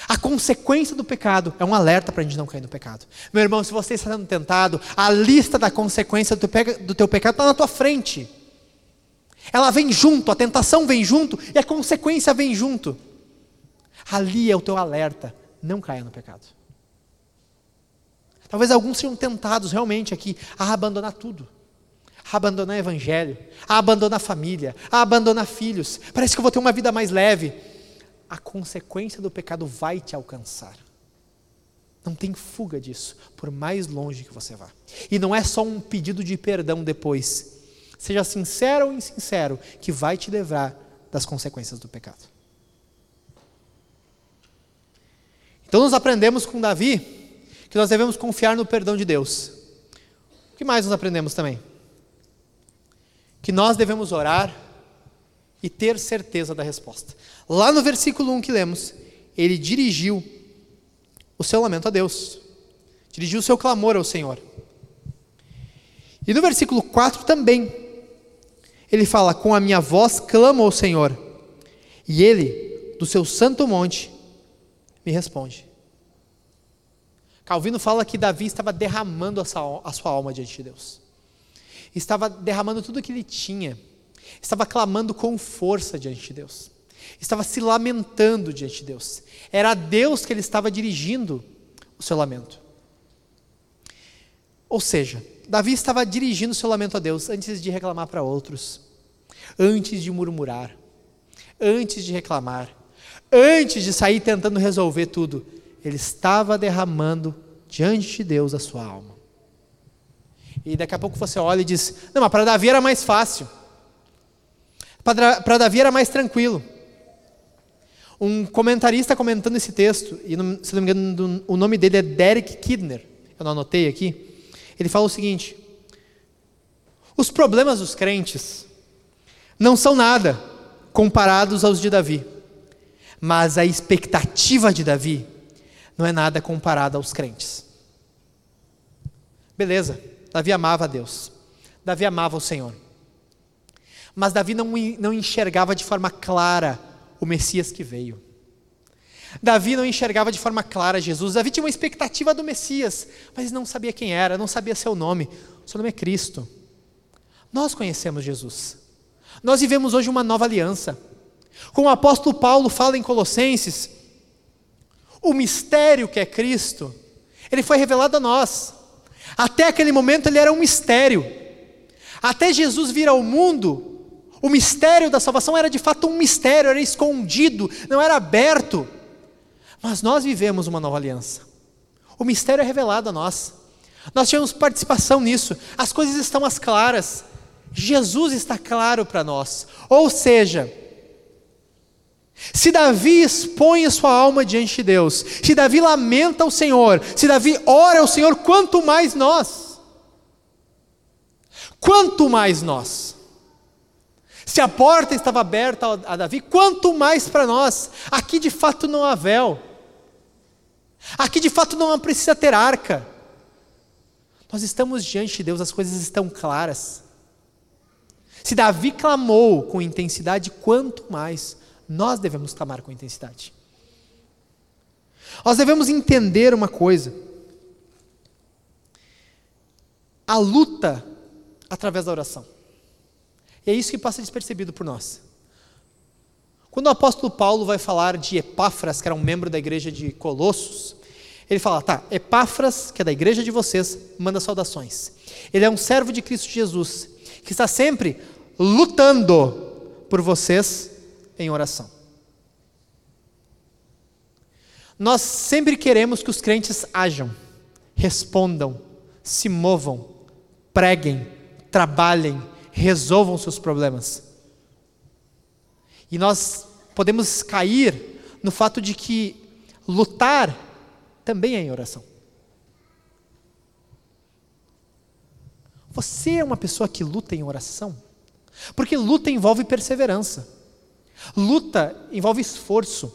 A consequência do pecado é um alerta para a gente não cair no pecado. Meu irmão, se você está sendo tentado, a lista da consequência do teu, do teu pecado está na tua frente. Ela vem junto, a tentação vem junto e a consequência vem junto. Ali é o teu alerta não caia no pecado. Talvez alguns sejam tentados realmente aqui a abandonar tudo. A abandonar o evangelho, a abandonar família, a abandonar filhos. Parece que eu vou ter uma vida mais leve. A consequência do pecado vai te alcançar. Não tem fuga disso, por mais longe que você vá. E não é só um pedido de perdão depois. Seja sincero ou insincero, que vai te levar das consequências do pecado. Então nós aprendemos com Davi que nós devemos confiar no perdão de Deus. O que mais nós aprendemos também? Que nós devemos orar e ter certeza da resposta. Lá no versículo 1 que lemos, ele dirigiu o seu lamento a Deus, dirigiu o seu clamor ao Senhor. E no versículo 4 também, ele fala: Com a minha voz clamo ao Senhor, e ele, do seu santo monte, me responde. Calvino fala que Davi estava derramando a sua, alma diante de Deus. Estava derramando tudo o que ele tinha. Estava clamando com força diante de Deus. Estava se lamentando diante de Deus. Era a Deus que ele estava dirigindo o seu lamento. Ou seja, Davi estava dirigindo o seu lamento a Deus antes de reclamar para outros, antes de murmurar, antes de reclamar, antes de sair tentando resolver tudo, ele estava derramando diante de Deus a sua alma. E daqui a pouco você olha e diz: Não, mas para Davi era mais fácil. Para Davi era mais tranquilo. Um comentarista comentando esse texto, e se não me engano o nome dele é Derek Kidner, eu não anotei aqui. Ele fala o seguinte: Os problemas dos crentes não são nada comparados aos de Davi mas a expectativa de Davi não é nada comparada aos crentes. Beleza, Davi amava a Deus, Davi amava o Senhor, mas Davi não, não enxergava de forma clara o Messias que veio. Davi não enxergava de forma clara Jesus. Davi tinha uma expectativa do Messias, mas não sabia quem era, não sabia seu nome. Seu nome é Cristo. Nós conhecemos Jesus. Nós vivemos hoje uma nova aliança. Como o apóstolo Paulo fala em Colossenses, o mistério que é Cristo, ele foi revelado a nós. Até aquele momento ele era um mistério. Até Jesus vir ao mundo, o mistério da salvação era de fato um mistério, era escondido, não era aberto. Mas nós vivemos uma nova aliança. O mistério é revelado a nós. Nós tivemos participação nisso. As coisas estão mais claras. Jesus está claro para nós. Ou seja, se Davi expõe a sua alma diante de Deus, se Davi lamenta ao Senhor, se Davi ora ao Senhor, quanto mais nós. Quanto mais nós. Se a porta estava aberta a Davi, quanto mais para nós? Aqui de fato não há véu. Aqui de fato não precisa ter arca. Nós estamos diante de Deus, as coisas estão claras. Se Davi clamou com intensidade, quanto mais nós devemos clamar com intensidade. Nós devemos entender uma coisa: a luta através da oração. E é isso que passa despercebido por nós. Quando o apóstolo Paulo vai falar de Epáfras, que era um membro da igreja de Colossos, ele fala: tá, Epáfras, que é da igreja de vocês, manda saudações. Ele é um servo de Cristo Jesus, que está sempre lutando por vocês em oração. Nós sempre queremos que os crentes ajam, respondam, se movam, preguem, trabalhem, resolvam seus problemas. E nós podemos cair no fato de que lutar também é em oração. Você é uma pessoa que luta em oração? Porque luta envolve perseverança. Luta envolve esforço.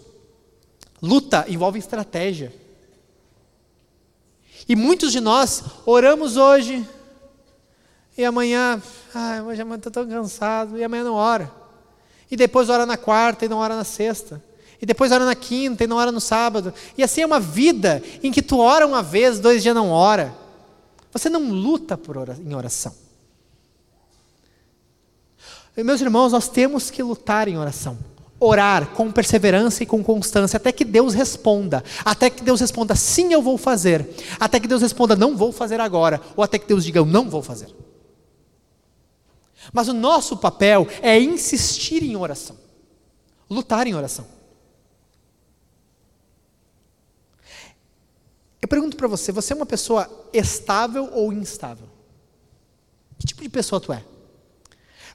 Luta envolve estratégia. E muitos de nós oramos hoje e amanhã, ai, hoje estou tão cansado, e amanhã não ora. E depois ora na quarta e não ora na sexta. E depois ora na quinta e não ora no sábado. E assim é uma vida em que tu ora uma vez, dois dias não ora. Você não luta por ora, em oração. Meus irmãos, nós temos que lutar em oração. Orar com perseverança e com constância até que Deus responda. Até que Deus responda sim, eu vou fazer. Até que Deus responda não vou fazer agora. Ou até que Deus diga eu não vou fazer. Mas o nosso papel é insistir em oração. Lutar em oração. Eu pergunto para você, você é uma pessoa estável ou instável? Que tipo de pessoa tu é?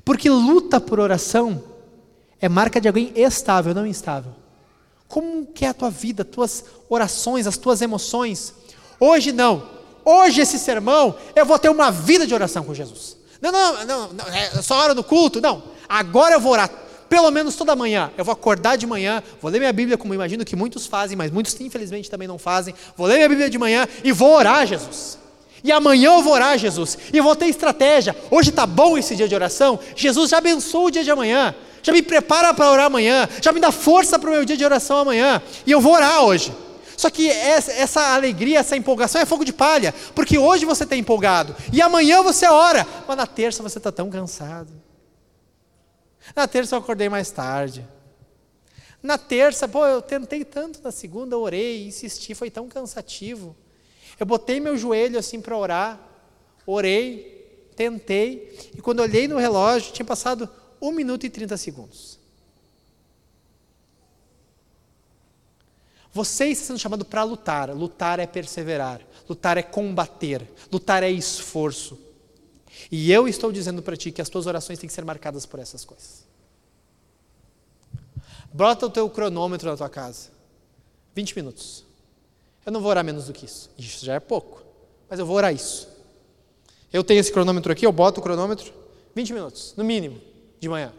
Porque luta por oração é marca de alguém estável, não instável. Como que é a tua vida, tuas orações, as tuas emoções? Hoje não. Hoje esse sermão, eu vou ter uma vida de oração com Jesus. Não, não, não, não é só hora do culto, não. Agora eu vou orar pelo menos toda manhã. Eu vou acordar de manhã, vou ler minha Bíblia, como imagino que muitos fazem, mas muitos infelizmente também não fazem. Vou ler minha Bíblia de manhã e vou orar, Jesus. E amanhã eu vou orar, Jesus. E vou ter estratégia. Hoje está bom esse dia de oração. Jesus já abençoa o dia de amanhã. Já me prepara para orar amanhã. Já me dá força para o meu dia de oração amanhã. E eu vou orar hoje. Só que essa, alegria, essa empolgação é fogo de palha, porque hoje você está empolgado e amanhã você ora, mas na terça você está tão cansado. Na terça eu acordei mais tarde. Na terça, pô, eu tentei tanto, na segunda eu orei, insisti, foi tão cansativo. Eu botei meu joelho assim para orar, orei, tentei, e quando olhei no relógio, tinha passado 1 minuto e 30 segundos. Você está sendo chamado para lutar. Lutar é perseverar. Lutar é combater. Lutar é esforço. E eu estou dizendo para ti que as tuas orações têm que ser marcadas por essas coisas. Bota o teu cronômetro na tua casa. 20 minutos. Eu não vou orar menos do que isso. Isso já é pouco. Mas eu vou orar isso. Eu tenho esse cronômetro aqui, eu boto o cronômetro. 20 minutos, no mínimo, de manhã.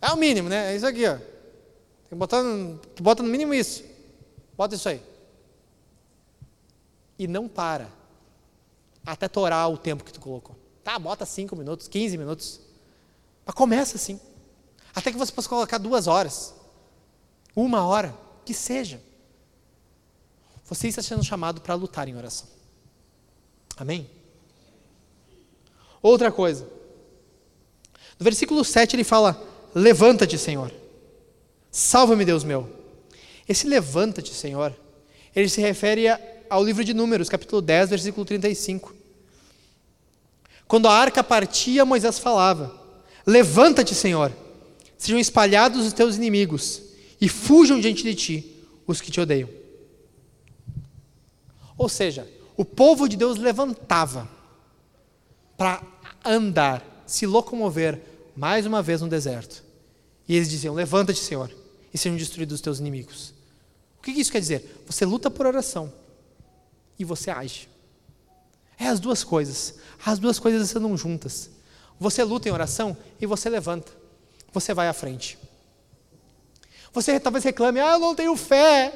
É o mínimo, né? É isso aqui, ó. Tem que botar, tu bota no mínimo isso. Bota isso aí. E não para. Até torar o tempo que tu colocou. Tá, bota 5 minutos, 15 minutos. Mas começa assim. Até que você possa colocar duas horas. Uma hora, que seja. Você está sendo chamado para lutar em oração. Amém? Outra coisa. No versículo 7 ele fala: Levanta-te, Senhor. Salva-me, Deus meu. Esse levanta-te, Senhor, ele se refere ao livro de Números, capítulo 10, versículo 35. Quando a arca partia, Moisés falava: Levanta-te, Senhor, sejam espalhados os teus inimigos, e fujam diante de ti os que te odeiam. Ou seja, o povo de Deus levantava para andar, se locomover mais uma vez no deserto. E eles diziam: Levanta-te, Senhor, e sejam destruídos os teus inimigos. O que isso quer dizer? Você luta por oração e você age. É as duas coisas. As duas coisas andam juntas. Você luta em oração e você levanta. Você vai à frente. Você talvez reclame: ah, eu não tenho fé.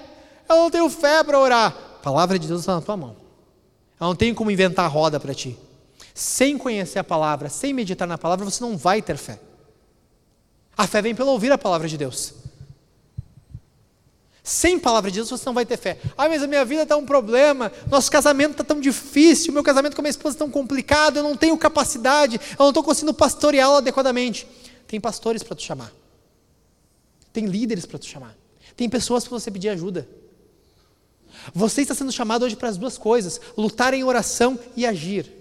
Eu não tenho fé para orar. Palavra de Deus está na tua mão. Eu não tenho como inventar roda para ti. Sem conhecer a palavra, sem meditar na palavra, você não vai ter fé. A fé vem pelo ouvir a palavra de Deus. Sem palavra de Deus você não vai ter fé. Ah, mas a minha vida está um problema, nosso casamento está tão difícil, meu casamento com a minha esposa está tão complicado, eu não tenho capacidade, eu não estou conseguindo pastoreá-lo adequadamente. Tem pastores para te chamar. Tem líderes para te chamar. Tem pessoas para você pedir ajuda. Você está sendo chamado hoje para as duas coisas: lutar em oração e agir.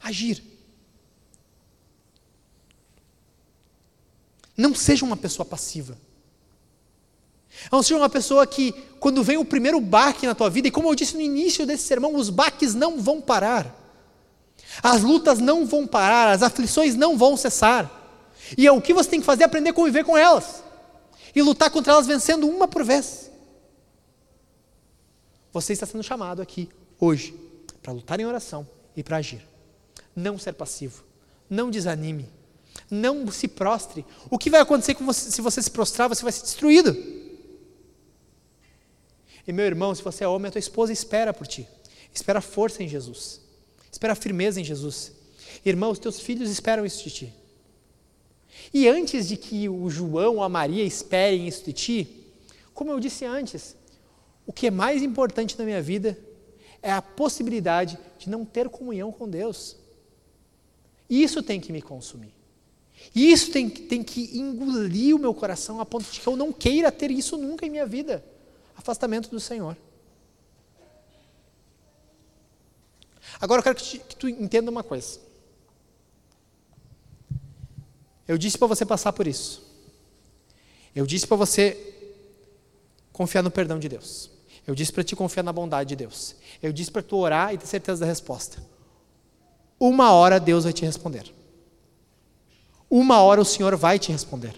Agir. Não seja uma pessoa passiva. Não seja uma pessoa que, quando vem o primeiro baque na tua vida, e como eu disse no início desse sermão, os baques não vão parar. As lutas não vão parar, as aflições não vão cessar. E é o que você tem que fazer é aprender a conviver com elas. E lutar contra elas vencendo uma por vez. Você está sendo chamado aqui, hoje, para lutar em oração e para agir. Não ser passivo. Não desanime. Não se prostre. O que vai acontecer você, se você se prostrar? Você vai ser destruído. E meu irmão, se você é homem, a tua esposa espera por ti. Espera força em Jesus. Espera firmeza em Jesus. Irmão, os teus filhos esperam isso de ti. E antes de que o João ou a Maria esperem isso de ti, como eu disse antes, o que é mais importante na minha vida é a possibilidade de não ter comunhão com Deus. Isso tem que me consumir. Isso tem, tem que engolir o meu coração a ponto de que eu não queira ter isso nunca em minha vida. Afastamento do Senhor. Agora eu quero que, te, que tu entenda uma coisa. Eu disse para você passar por isso. Eu disse para você confiar no perdão de Deus. Eu disse para te confiar na bondade de Deus. Eu disse para tu orar e ter certeza da resposta. Uma hora Deus vai te responder. Uma hora o Senhor vai te responder.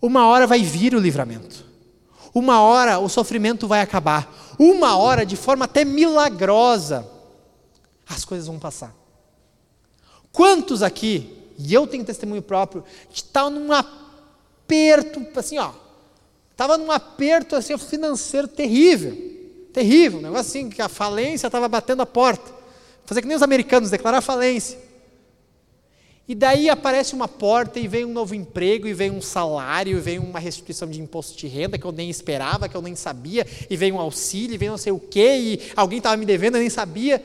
Uma hora vai vir o livramento. Uma hora o sofrimento vai acabar. Uma hora, de forma até milagrosa, as coisas vão passar. Quantos aqui, e eu tenho testemunho próprio, estavam num aperto, assim, ó, Estava num aperto assim, financeiro terrível. Terrível. Um negócio assim, que a falência estava batendo a porta. Fazer que nem os americanos, declarar falência. E daí aparece uma porta e vem um novo emprego, e vem um salário, e vem uma restituição de imposto de renda que eu nem esperava, que eu nem sabia, e vem um auxílio, e vem não sei o quê, e alguém estava me devendo, eu nem sabia.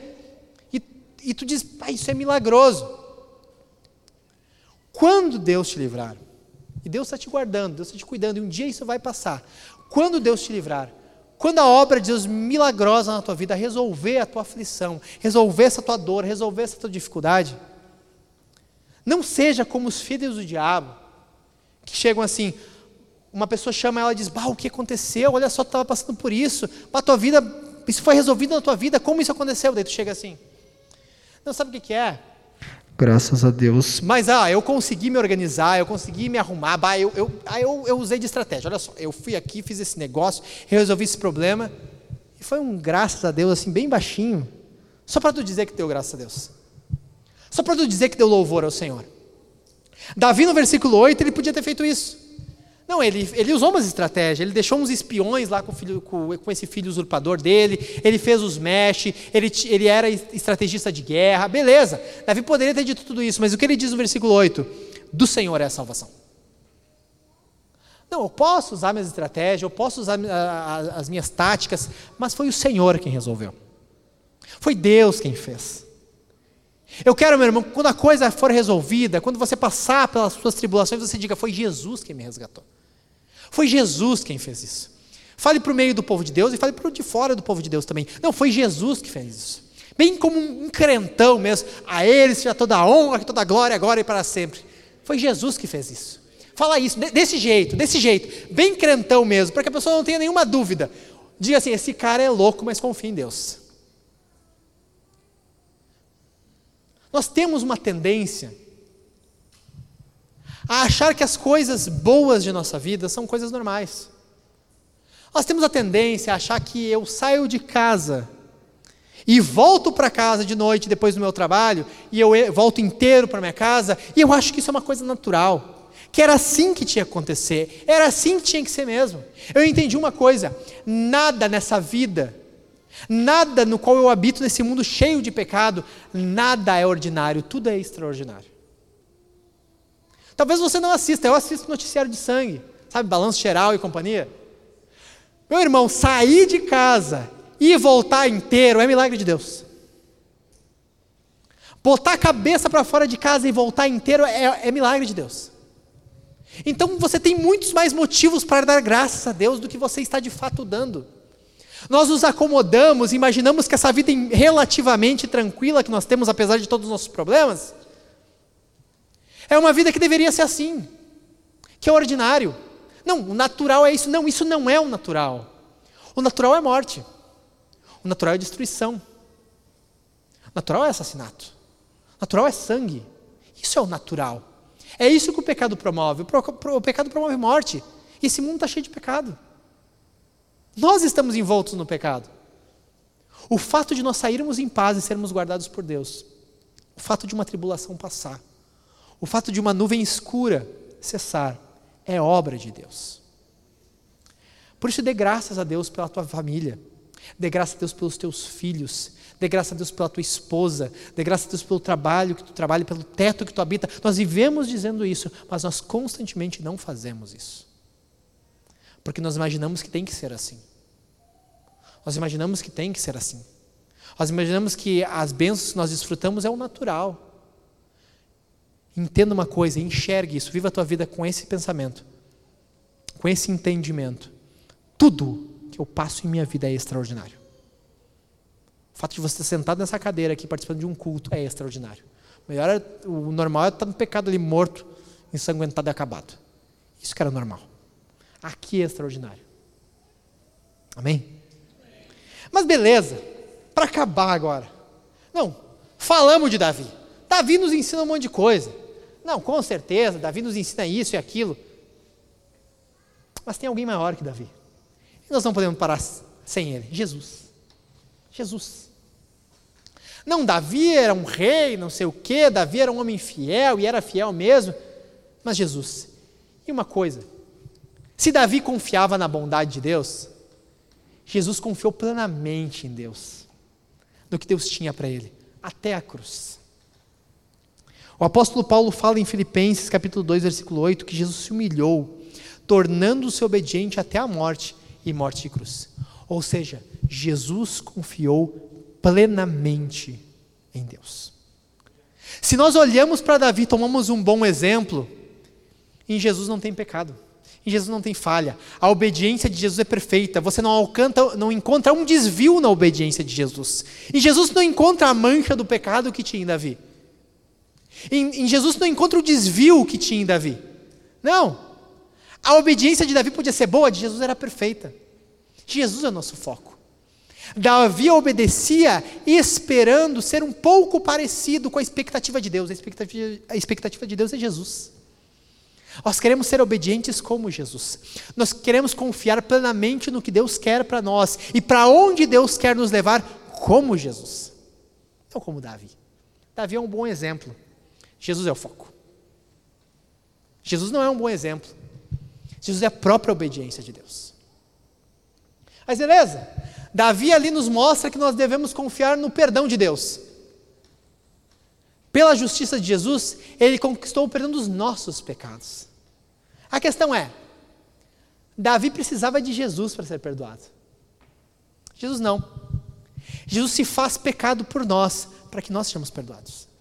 E, e tu diz, ah, isso é milagroso. Quando Deus te livrar, e Deus está te guardando, Deus está te cuidando, e um dia isso vai passar. Quando Deus te livrar, quando a obra de Deus milagrosa na tua vida resolver a tua aflição, resolver essa tua dor, resolver essa tua dificuldade, não seja como os filhos do diabo, que chegam assim, uma pessoa chama ela e diz: Bah, o que aconteceu? Olha só, tu estava passando por isso, a tua vida, isso foi resolvido na tua vida, como isso aconteceu? Daí tu chega assim. Não sabe o que, que é? Graças a Deus. Mas ah, eu consegui me organizar, eu consegui me arrumar, bah, eu, eu, ah, eu, eu usei de estratégia. Olha só, eu fui aqui, fiz esse negócio, resolvi esse problema. E foi um graças a Deus, assim, bem baixinho. Só para tu dizer que deu graças a Deus. Só para tu dizer que deu louvor ao Senhor. Davi, no versículo 8, ele podia ter feito isso. Não, ele, ele usou umas estratégias, ele deixou uns espiões lá com, filho, com, com esse filho usurpador dele, ele fez os mesh, ele, ele era estrategista de guerra, beleza. Davi poderia ter dito tudo isso, mas o que ele diz no versículo 8? Do Senhor é a salvação. Não, eu posso usar minhas estratégias, eu posso usar as minhas táticas, mas foi o Senhor quem resolveu. Foi Deus quem fez. Eu quero, meu irmão, quando a coisa for resolvida, quando você passar pelas suas tribulações, você diga: Foi Jesus quem me resgatou. Foi Jesus quem fez isso. Fale para o meio do povo de Deus e fale para o de fora do povo de Deus também. Não, foi Jesus que fez isso. Bem como um crentão mesmo. A ele seja toda a honra, toda a glória agora e para sempre. Foi Jesus que fez isso. Fala isso, desse jeito, desse jeito. Bem crentão mesmo, para que a pessoa não tenha nenhuma dúvida. Diga assim: esse cara é louco, mas confia em Deus. Nós temos uma tendência a achar que as coisas boas de nossa vida são coisas normais. Nós temos a tendência a achar que eu saio de casa e volto para casa de noite depois do meu trabalho, e eu volto inteiro para minha casa, e eu acho que isso é uma coisa natural, que era assim que tinha que acontecer, era assim que tinha que ser mesmo. Eu entendi uma coisa: nada nessa vida, nada no qual eu habito nesse mundo cheio de pecado, nada é ordinário, tudo é extraordinário. Talvez você não assista, eu assisto noticiário de sangue, sabe, balanço geral e companhia. Meu irmão, sair de casa e voltar inteiro é milagre de Deus. Botar a cabeça para fora de casa e voltar inteiro é, é milagre de Deus. Então você tem muitos mais motivos para dar graças a Deus do que você está de fato dando. Nós nos acomodamos, imaginamos que essa vida relativamente tranquila que nós temos, apesar de todos os nossos problemas, é uma vida que deveria ser assim, que é ordinário. Não, o natural é isso. Não, isso não é o natural. O natural é morte. O natural é destruição. O natural é assassinato. O natural é sangue. Isso é o natural. É isso que o pecado promove. O pecado promove morte. E esse mundo está cheio de pecado. Nós estamos envoltos no pecado. O fato de nós sairmos em paz e sermos guardados por Deus, o fato de uma tribulação passar, o fato de uma nuvem escura cessar, é obra de Deus. Por isso, dê graças a Deus pela tua família, dê graças a Deus pelos teus filhos, dê graças a Deus pela tua esposa, dê graças a Deus pelo trabalho que tu trabalha, pelo teto que tu habita. Nós vivemos dizendo isso, mas nós constantemente não fazemos isso. Porque nós imaginamos que tem que ser assim. Nós imaginamos que tem que ser assim. Nós imaginamos que as bênçãos que nós desfrutamos é o natural. Entenda uma coisa, enxergue isso, viva a tua vida com esse pensamento, com esse entendimento. Tudo que eu passo em minha vida é extraordinário. O fato de você estar sentado nessa cadeira aqui participando de um culto é extraordinário. O, melhor, é, o normal é estar no pecado ali morto, ensanguentado e acabado. Isso que era normal. Aqui é extraordinário. Amém? Mas beleza, para acabar agora. Não, falamos de Davi. Davi nos ensina um monte de coisa. Não, com certeza, Davi nos ensina isso e aquilo. Mas tem alguém maior que Davi. E nós não podemos parar sem ele: Jesus. Jesus. Não, Davi era um rei, não sei o quê, Davi era um homem fiel e era fiel mesmo, mas Jesus. E uma coisa: se Davi confiava na bondade de Deus, Jesus confiou plenamente em Deus, no que Deus tinha para ele, até a cruz. O apóstolo Paulo fala em Filipenses capítulo 2, versículo 8, que Jesus se humilhou, tornando-se obediente até a morte e morte de cruz. Ou seja, Jesus confiou plenamente em Deus. Se nós olhamos para Davi, tomamos um bom exemplo, em Jesus não tem pecado. Em Jesus não tem falha. A obediência de Jesus é perfeita. Você não, alcança, não encontra um desvio na obediência de Jesus. Em Jesus não encontra a mancha do pecado que tinha em Davi. Em, em Jesus não encontra o desvio que tinha em Davi. Não. A obediência de Davi podia ser boa, de Jesus era perfeita. Jesus é o nosso foco. Davi obedecia esperando ser um pouco parecido com a expectativa de Deus. A expectativa, a expectativa de Deus é Jesus. Nós queremos ser obedientes como Jesus. Nós queremos confiar plenamente no que Deus quer para nós e para onde Deus quer nos levar como Jesus. Não como Davi. Davi é um bom exemplo. Jesus é o foco. Jesus não é um bom exemplo. Jesus é a própria obediência de Deus. Mas beleza, Davi ali nos mostra que nós devemos confiar no perdão de Deus. Pela justiça de Jesus, ele conquistou o perdão dos nossos pecados. A questão é: Davi precisava de Jesus para ser perdoado. Jesus não. Jesus se faz pecado por nós, para que nós sejamos perdoados.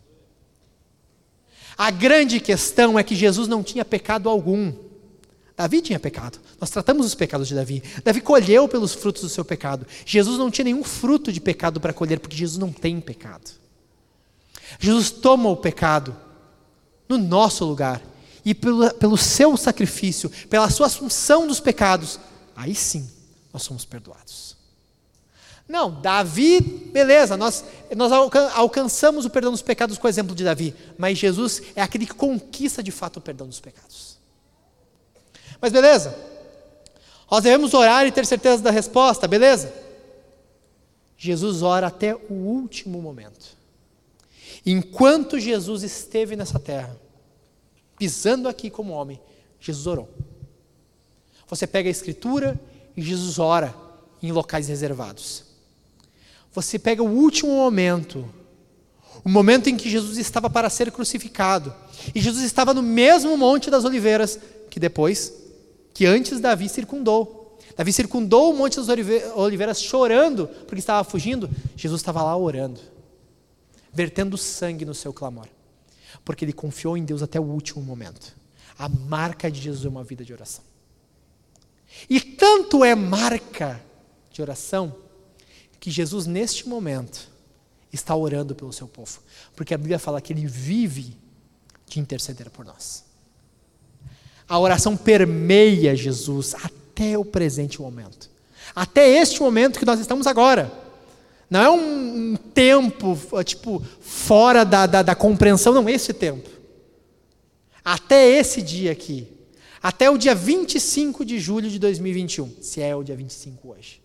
A grande questão é que Jesus não tinha pecado algum. Davi tinha pecado. Nós tratamos os pecados de Davi. Davi colheu pelos frutos do seu pecado. Jesus não tinha nenhum fruto de pecado para colher, porque Jesus não tem pecado. Jesus toma o pecado no nosso lugar. E pelo, pelo seu sacrifício, pela sua assunção dos pecados, aí sim nós somos perdoados. Não, Davi, beleza, nós, nós alcançamos o perdão dos pecados com o exemplo de Davi, mas Jesus é aquele que conquista de fato o perdão dos pecados. Mas beleza, nós devemos orar e ter certeza da resposta, beleza? Jesus ora até o último momento. Enquanto Jesus esteve nessa terra, pisando aqui como homem, Jesus orou. Você pega a Escritura e Jesus ora em locais reservados. Você pega o último momento, o momento em que Jesus estava para ser crucificado, e Jesus estava no mesmo Monte das Oliveiras que depois, que antes Davi circundou. Davi circundou o Monte das Oliveiras chorando porque estava fugindo. Jesus estava lá orando, vertendo sangue no seu clamor, porque ele confiou em Deus até o último momento. A marca de Jesus é uma vida de oração. E tanto é marca de oração que Jesus, neste momento, está orando pelo seu povo, porque a Bíblia fala que ele vive de interceder por nós. A oração permeia Jesus até o presente momento, até este momento que nós estamos agora. Não é um, um tempo, tipo, fora da, da, da compreensão, não, esse tempo. Até esse dia aqui, até o dia 25 de julho de 2021, se é o dia 25 hoje.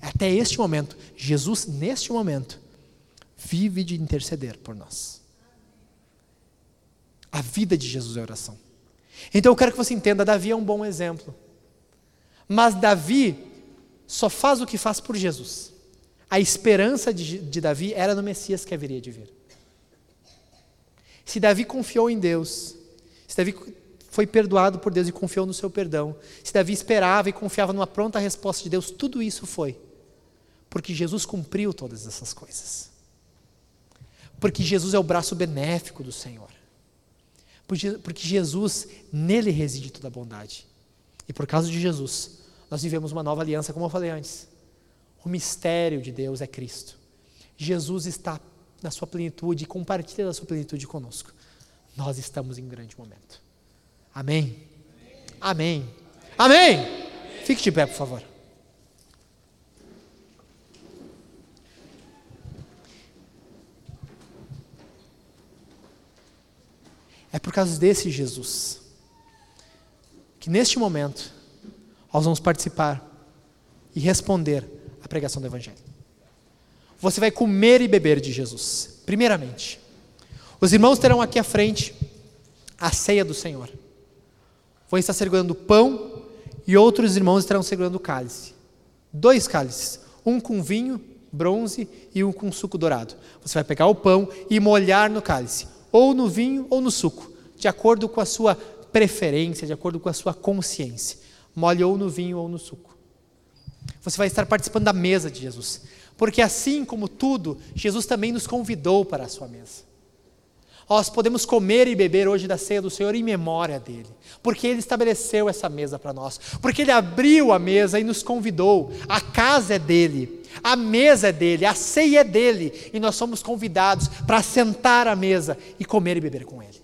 Até este momento, Jesus, neste momento, vive de interceder por nós. A vida de Jesus é oração. Então eu quero que você entenda: Davi é um bom exemplo. Mas Davi só faz o que faz por Jesus. A esperança de, de Davi era no Messias que haveria de vir. Se Davi confiou em Deus, se Davi foi perdoado por Deus e confiou no seu perdão, se Davi esperava e confiava numa pronta resposta de Deus, tudo isso foi porque Jesus cumpriu todas essas coisas. Porque Jesus é o braço benéfico do Senhor. Porque Jesus, nele reside toda a bondade. E por causa de Jesus, nós vivemos uma nova aliança, como eu falei antes. O mistério de Deus é Cristo. Jesus está na sua plenitude compartilha da sua plenitude conosco. Nós estamos em grande momento. Amém? Amém. Amém. Amém. Fique de pé, por favor. É por causa desse Jesus que neste momento nós vamos participar e responder à pregação do Evangelho. Você vai comer e beber de Jesus, primeiramente. Os irmãos terão aqui à frente a ceia do Senhor. Vão estar segurando o pão e outros irmãos estarão segurando o cálice. Dois cálices, um com vinho, bronze e um com suco dourado. Você vai pegar o pão e molhar no cálice, ou no vinho ou no suco, de acordo com a sua preferência, de acordo com a sua consciência. Molhe ou no vinho ou no suco. Você vai estar participando da mesa de Jesus. Porque assim como tudo, Jesus também nos convidou para a sua mesa. Nós podemos comer e beber hoje da ceia do Senhor em memória dele, porque ele estabeleceu essa mesa para nós, porque ele abriu a mesa e nos convidou. A casa é dele, a mesa é dele, a ceia é dele, e nós somos convidados para sentar à mesa e comer e beber com ele.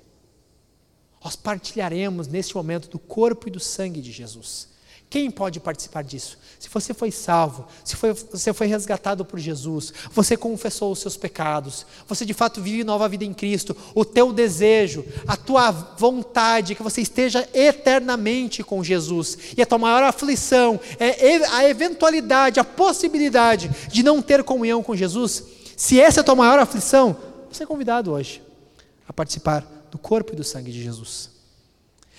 Nós partilharemos neste momento do corpo e do sangue de Jesus. Quem pode participar disso? Se você foi salvo, se foi, você foi resgatado por Jesus, você confessou os seus pecados, você de fato vive nova vida em Cristo, o teu desejo, a tua vontade é que você esteja eternamente com Jesus, e a tua maior aflição é a eventualidade, a possibilidade de não ter comunhão com Jesus, se essa é a tua maior aflição, você é convidado hoje a participar do corpo e do sangue de Jesus.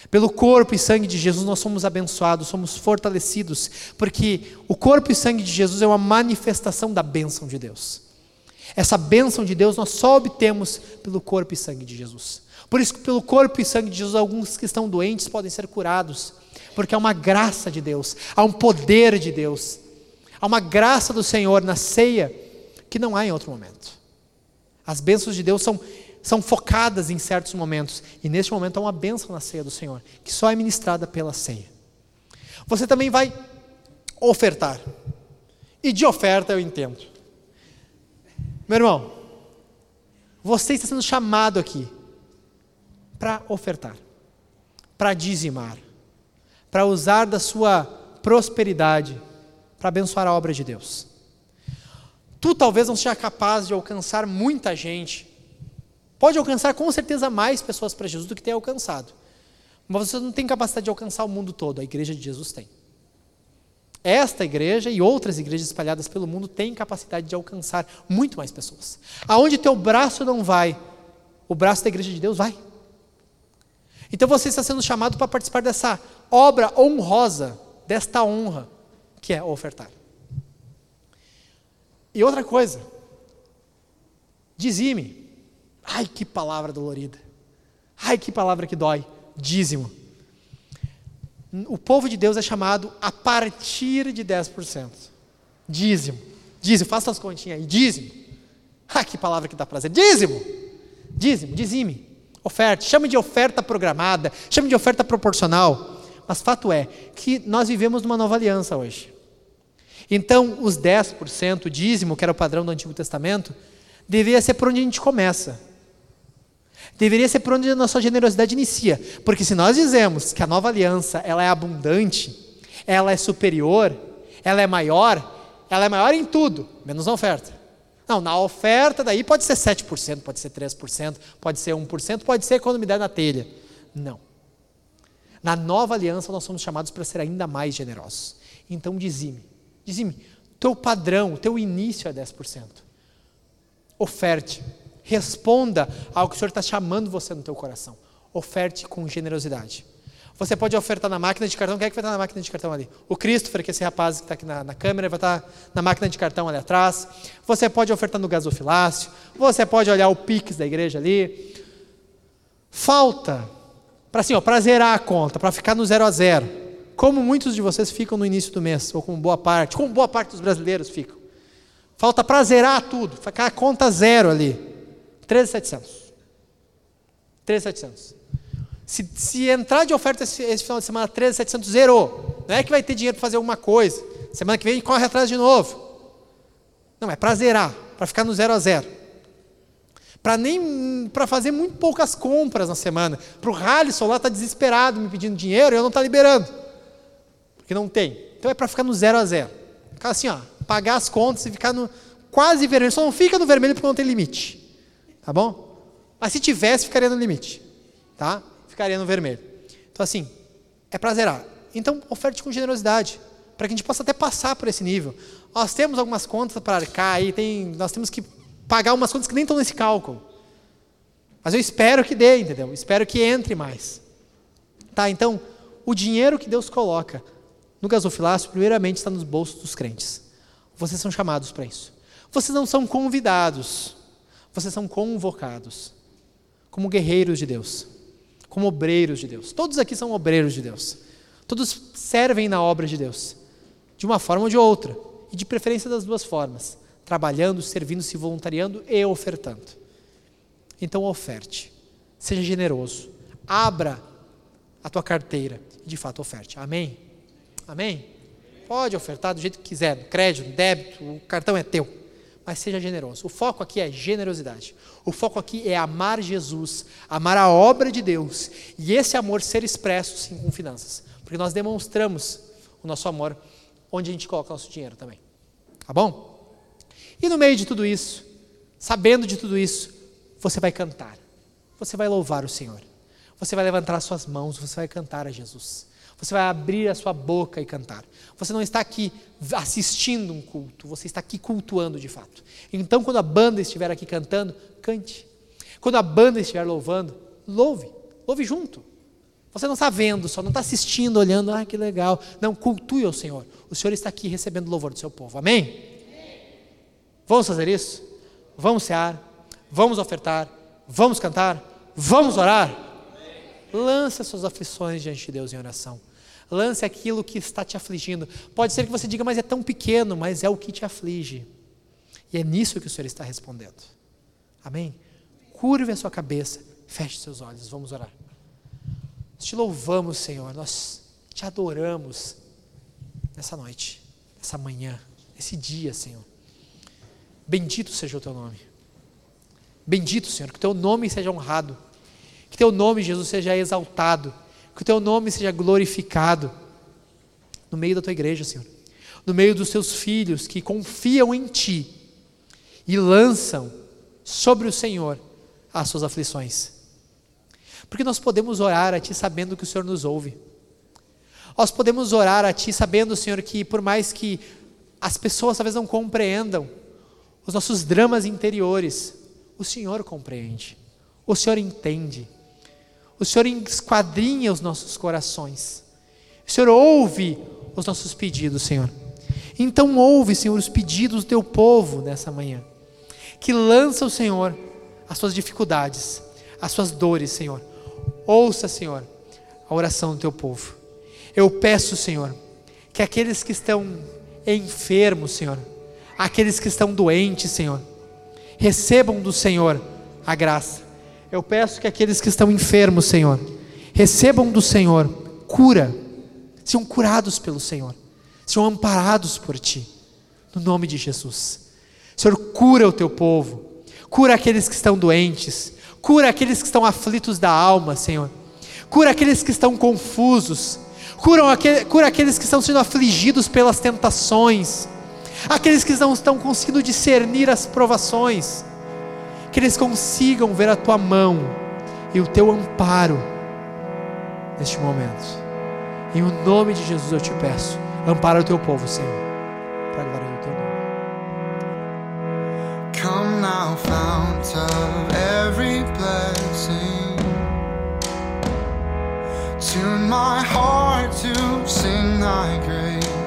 Pelo corpo e sangue de Jesus nós somos abençoados, somos fortalecidos, porque o corpo e sangue de Jesus é uma manifestação da bênção de Deus. Essa bênção de Deus nós só obtemos pelo corpo e sangue de Jesus. Por isso pelo corpo e sangue de Jesus alguns que estão doentes podem ser curados, porque há uma graça de Deus, há um poder de Deus, há uma graça do Senhor na ceia que não há em outro momento. As bênçãos de Deus são são focadas em certos momentos. E neste momento há uma bênção na ceia do Senhor, que só é ministrada pela ceia. Você também vai ofertar. E de oferta eu entendo. Meu irmão, você está sendo chamado aqui para ofertar, para dizimar, para usar da sua prosperidade para abençoar a obra de Deus. Tu talvez não seja capaz de alcançar muita gente Pode alcançar com certeza mais pessoas para Jesus do que tem alcançado. Mas você não tem capacidade de alcançar o mundo todo, a igreja de Jesus tem. Esta igreja e outras igrejas espalhadas pelo mundo têm capacidade de alcançar muito mais pessoas. Aonde teu braço não vai, o braço da igreja de Deus vai. Então você está sendo chamado para participar dessa obra honrosa, desta honra, que é ofertar. E outra coisa, dizime. Ai, que palavra dolorida. Ai, que palavra que dói. Dízimo. O povo de Deus é chamado a partir de 10%. Dízimo. Dízimo, faça as continhas aí. Dízimo. Ai, que palavra que dá prazer. Dízimo. Dízimo, dizime. Oferte. Chame de oferta programada. Chame de oferta proporcional. Mas fato é que nós vivemos numa nova aliança hoje. Então, os 10%, dízimo, que era o padrão do Antigo Testamento, deveria ser por onde a gente começa. Deveria ser por onde a nossa generosidade inicia. Porque se nós dizemos que a nova aliança ela é abundante, ela é superior, ela é maior, ela é maior em tudo, menos na oferta. Não, na oferta daí pode ser 7%, pode ser 3%, pode ser 1%, pode ser quando me der na telha. Não. Na nova aliança nós somos chamados para ser ainda mais generosos. Então dizime, dizime, teu padrão, teu início é 10%. Oferte, responda ao que o Senhor está chamando você no teu coração. Oferte com generosidade. Você pode ofertar na máquina de cartão. Quem é que vai estar na máquina de cartão ali? O Christopher, que é esse rapaz que está aqui na, na, câmera, vai estar na máquina de cartão ali atrás. Você pode ofertar no gasofilácio. Você pode olhar o Pix da igreja ali. Falta para assim, para zerar a conta, para ficar no zero a zero. Como muitos de vocês ficam no início do mês, ou como boa parte, como boa parte dos brasileiros ficam. Falta para zerar tudo, ficar a conta zero ali. 13,700. 13,700. Se, se entrar de oferta esse, esse final de semana 13,700, zerou. Não é que vai ter dinheiro para fazer alguma coisa. Semana que vem corre atrás de novo. Não, é para zerar, para ficar no zero a zero. Para nem para fazer muito poucas compras na semana. Para o Halisson lá está desesperado me pedindo dinheiro e eu não está liberando. Porque não tem. Então é para ficar no zero a zero. Ficar assim, ó, pagar as contas e ficar no quase vermelho. Só não fica no vermelho porque não tem limite. Tá bom? Mas se tivesse, ficaria no limite. Tá? Ficaria no vermelho. Então, assim, é para zerar. Então, oferte com generosidade, para que a gente possa até passar por esse nível. Nós temos algumas contas para arcar aí, tem, nós temos que pagar umas contas que nem estão nesse cálculo. Mas eu espero que dê, entendeu? Espero que entre mais. Tá, então, o dinheiro que Deus coloca no gasofilácio, primeiramente, está nos bolsos dos crentes. Vocês são chamados para isso. Vocês não são convidados. Vocês são convocados como guerreiros de Deus, como obreiros de Deus. Todos aqui são obreiros de Deus. Todos servem na obra de Deus, de uma forma ou de outra, e de preferência das duas formas: trabalhando, servindo, se voluntariando e ofertando. Então, oferte, seja generoso, abra a tua carteira e de fato oferte. Amém? Amém? Pode ofertar do jeito que quiser, crédito, débito, o cartão é teu mas seja generoso. O foco aqui é generosidade. O foco aqui é amar Jesus, amar a obra de Deus e esse amor ser expresso sim com finanças, porque nós demonstramos o nosso amor onde a gente coloca nosso dinheiro também. Tá bom? E no meio de tudo isso, sabendo de tudo isso, você vai cantar. Você vai louvar o Senhor. Você vai levantar as suas mãos, você vai cantar a Jesus. Você vai abrir a sua boca e cantar. Você não está aqui assistindo um culto, você está aqui cultuando de fato. Então, quando a banda estiver aqui cantando, cante. Quando a banda estiver louvando, louve. Louve junto. Você não está vendo, só não está assistindo, olhando, ah, que legal. Não, cultue ao Senhor. O Senhor está aqui recebendo louvor do seu povo. Amém? Vamos fazer isso? Vamos cear? Vamos ofertar? Vamos cantar? Vamos orar? Lance as suas aflições diante de Deus em oração. Lance aquilo que está te afligindo. Pode ser que você diga, mas é tão pequeno, mas é o que te aflige. E é nisso que o Senhor está respondendo. Amém? Curve a sua cabeça, feche seus olhos, vamos orar. Nós te louvamos, Senhor, nós te adoramos nessa noite, nessa manhã, nesse dia, Senhor. Bendito seja o teu nome. Bendito, Senhor, que o teu nome seja honrado. Que teu nome, Jesus, seja exaltado. Que o teu nome seja glorificado no meio da tua igreja, Senhor. No meio dos teus filhos que confiam em ti e lançam sobre o Senhor as suas aflições. Porque nós podemos orar a ti sabendo que o Senhor nos ouve. Nós podemos orar a Ti sabendo, Senhor, que por mais que as pessoas talvez não compreendam os nossos dramas interiores, o Senhor compreende, o Senhor entende, o Senhor esquadrinha os nossos corações, o Senhor ouve os nossos pedidos, Senhor. Então ouve, Senhor, os pedidos do teu povo nessa manhã, que lança o Senhor as suas dificuldades, as suas dores, Senhor. Ouça, Senhor, a oração do teu povo. Eu peço, Senhor, que aqueles que estão enfermos, Senhor, aqueles que estão doentes, Senhor, recebam do Senhor a graça. Eu peço que aqueles que estão enfermos, Senhor, recebam do Senhor cura, sejam curados pelo Senhor, sejam amparados por Ti, no nome de Jesus. Senhor, cura o Teu povo, cura aqueles que estão doentes, cura aqueles que estão aflitos da alma, Senhor, cura aqueles que estão confusos, cura, aquele, cura aqueles que estão sendo afligidos pelas tentações, aqueles que não estão conseguindo discernir as provações, que eles consigam ver a tua mão e o teu amparo neste momento. Em o nome de Jesus eu te peço, ampara o teu povo, Senhor, para a glória do teu nome. Come now, fount of every blessing. Tune my heart to sing thy grace.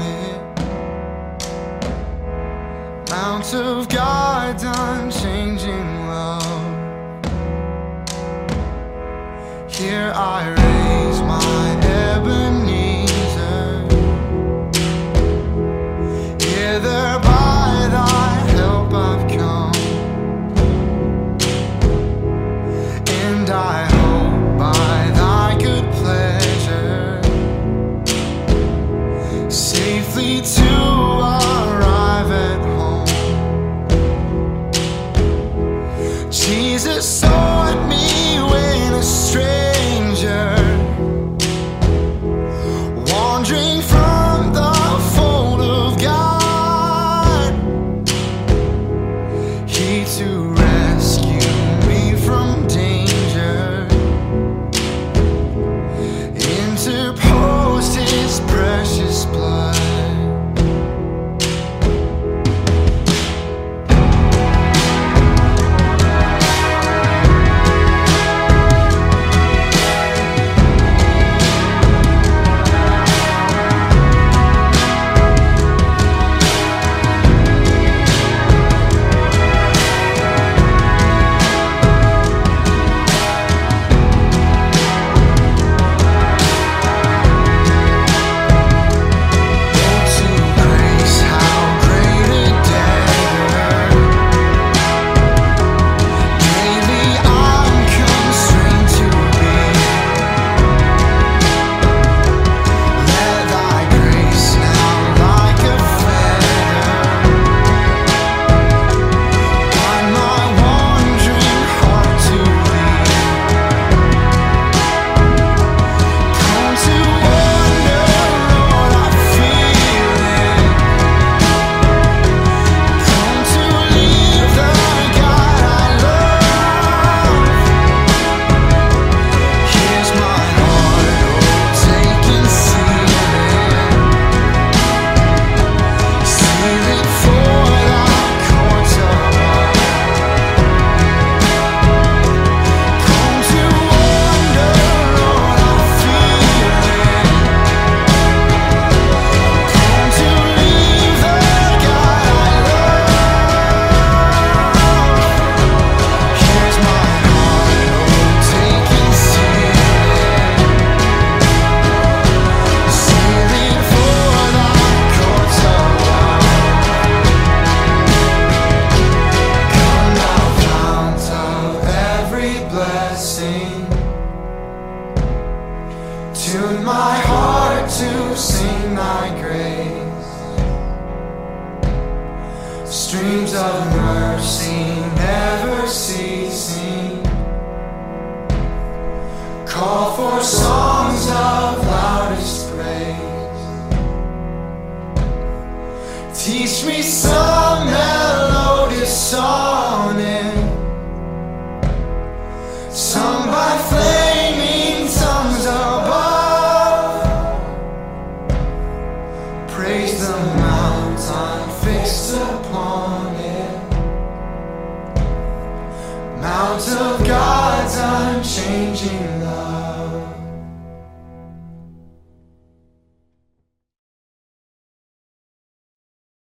it, Mount of God's unchanging love. Here I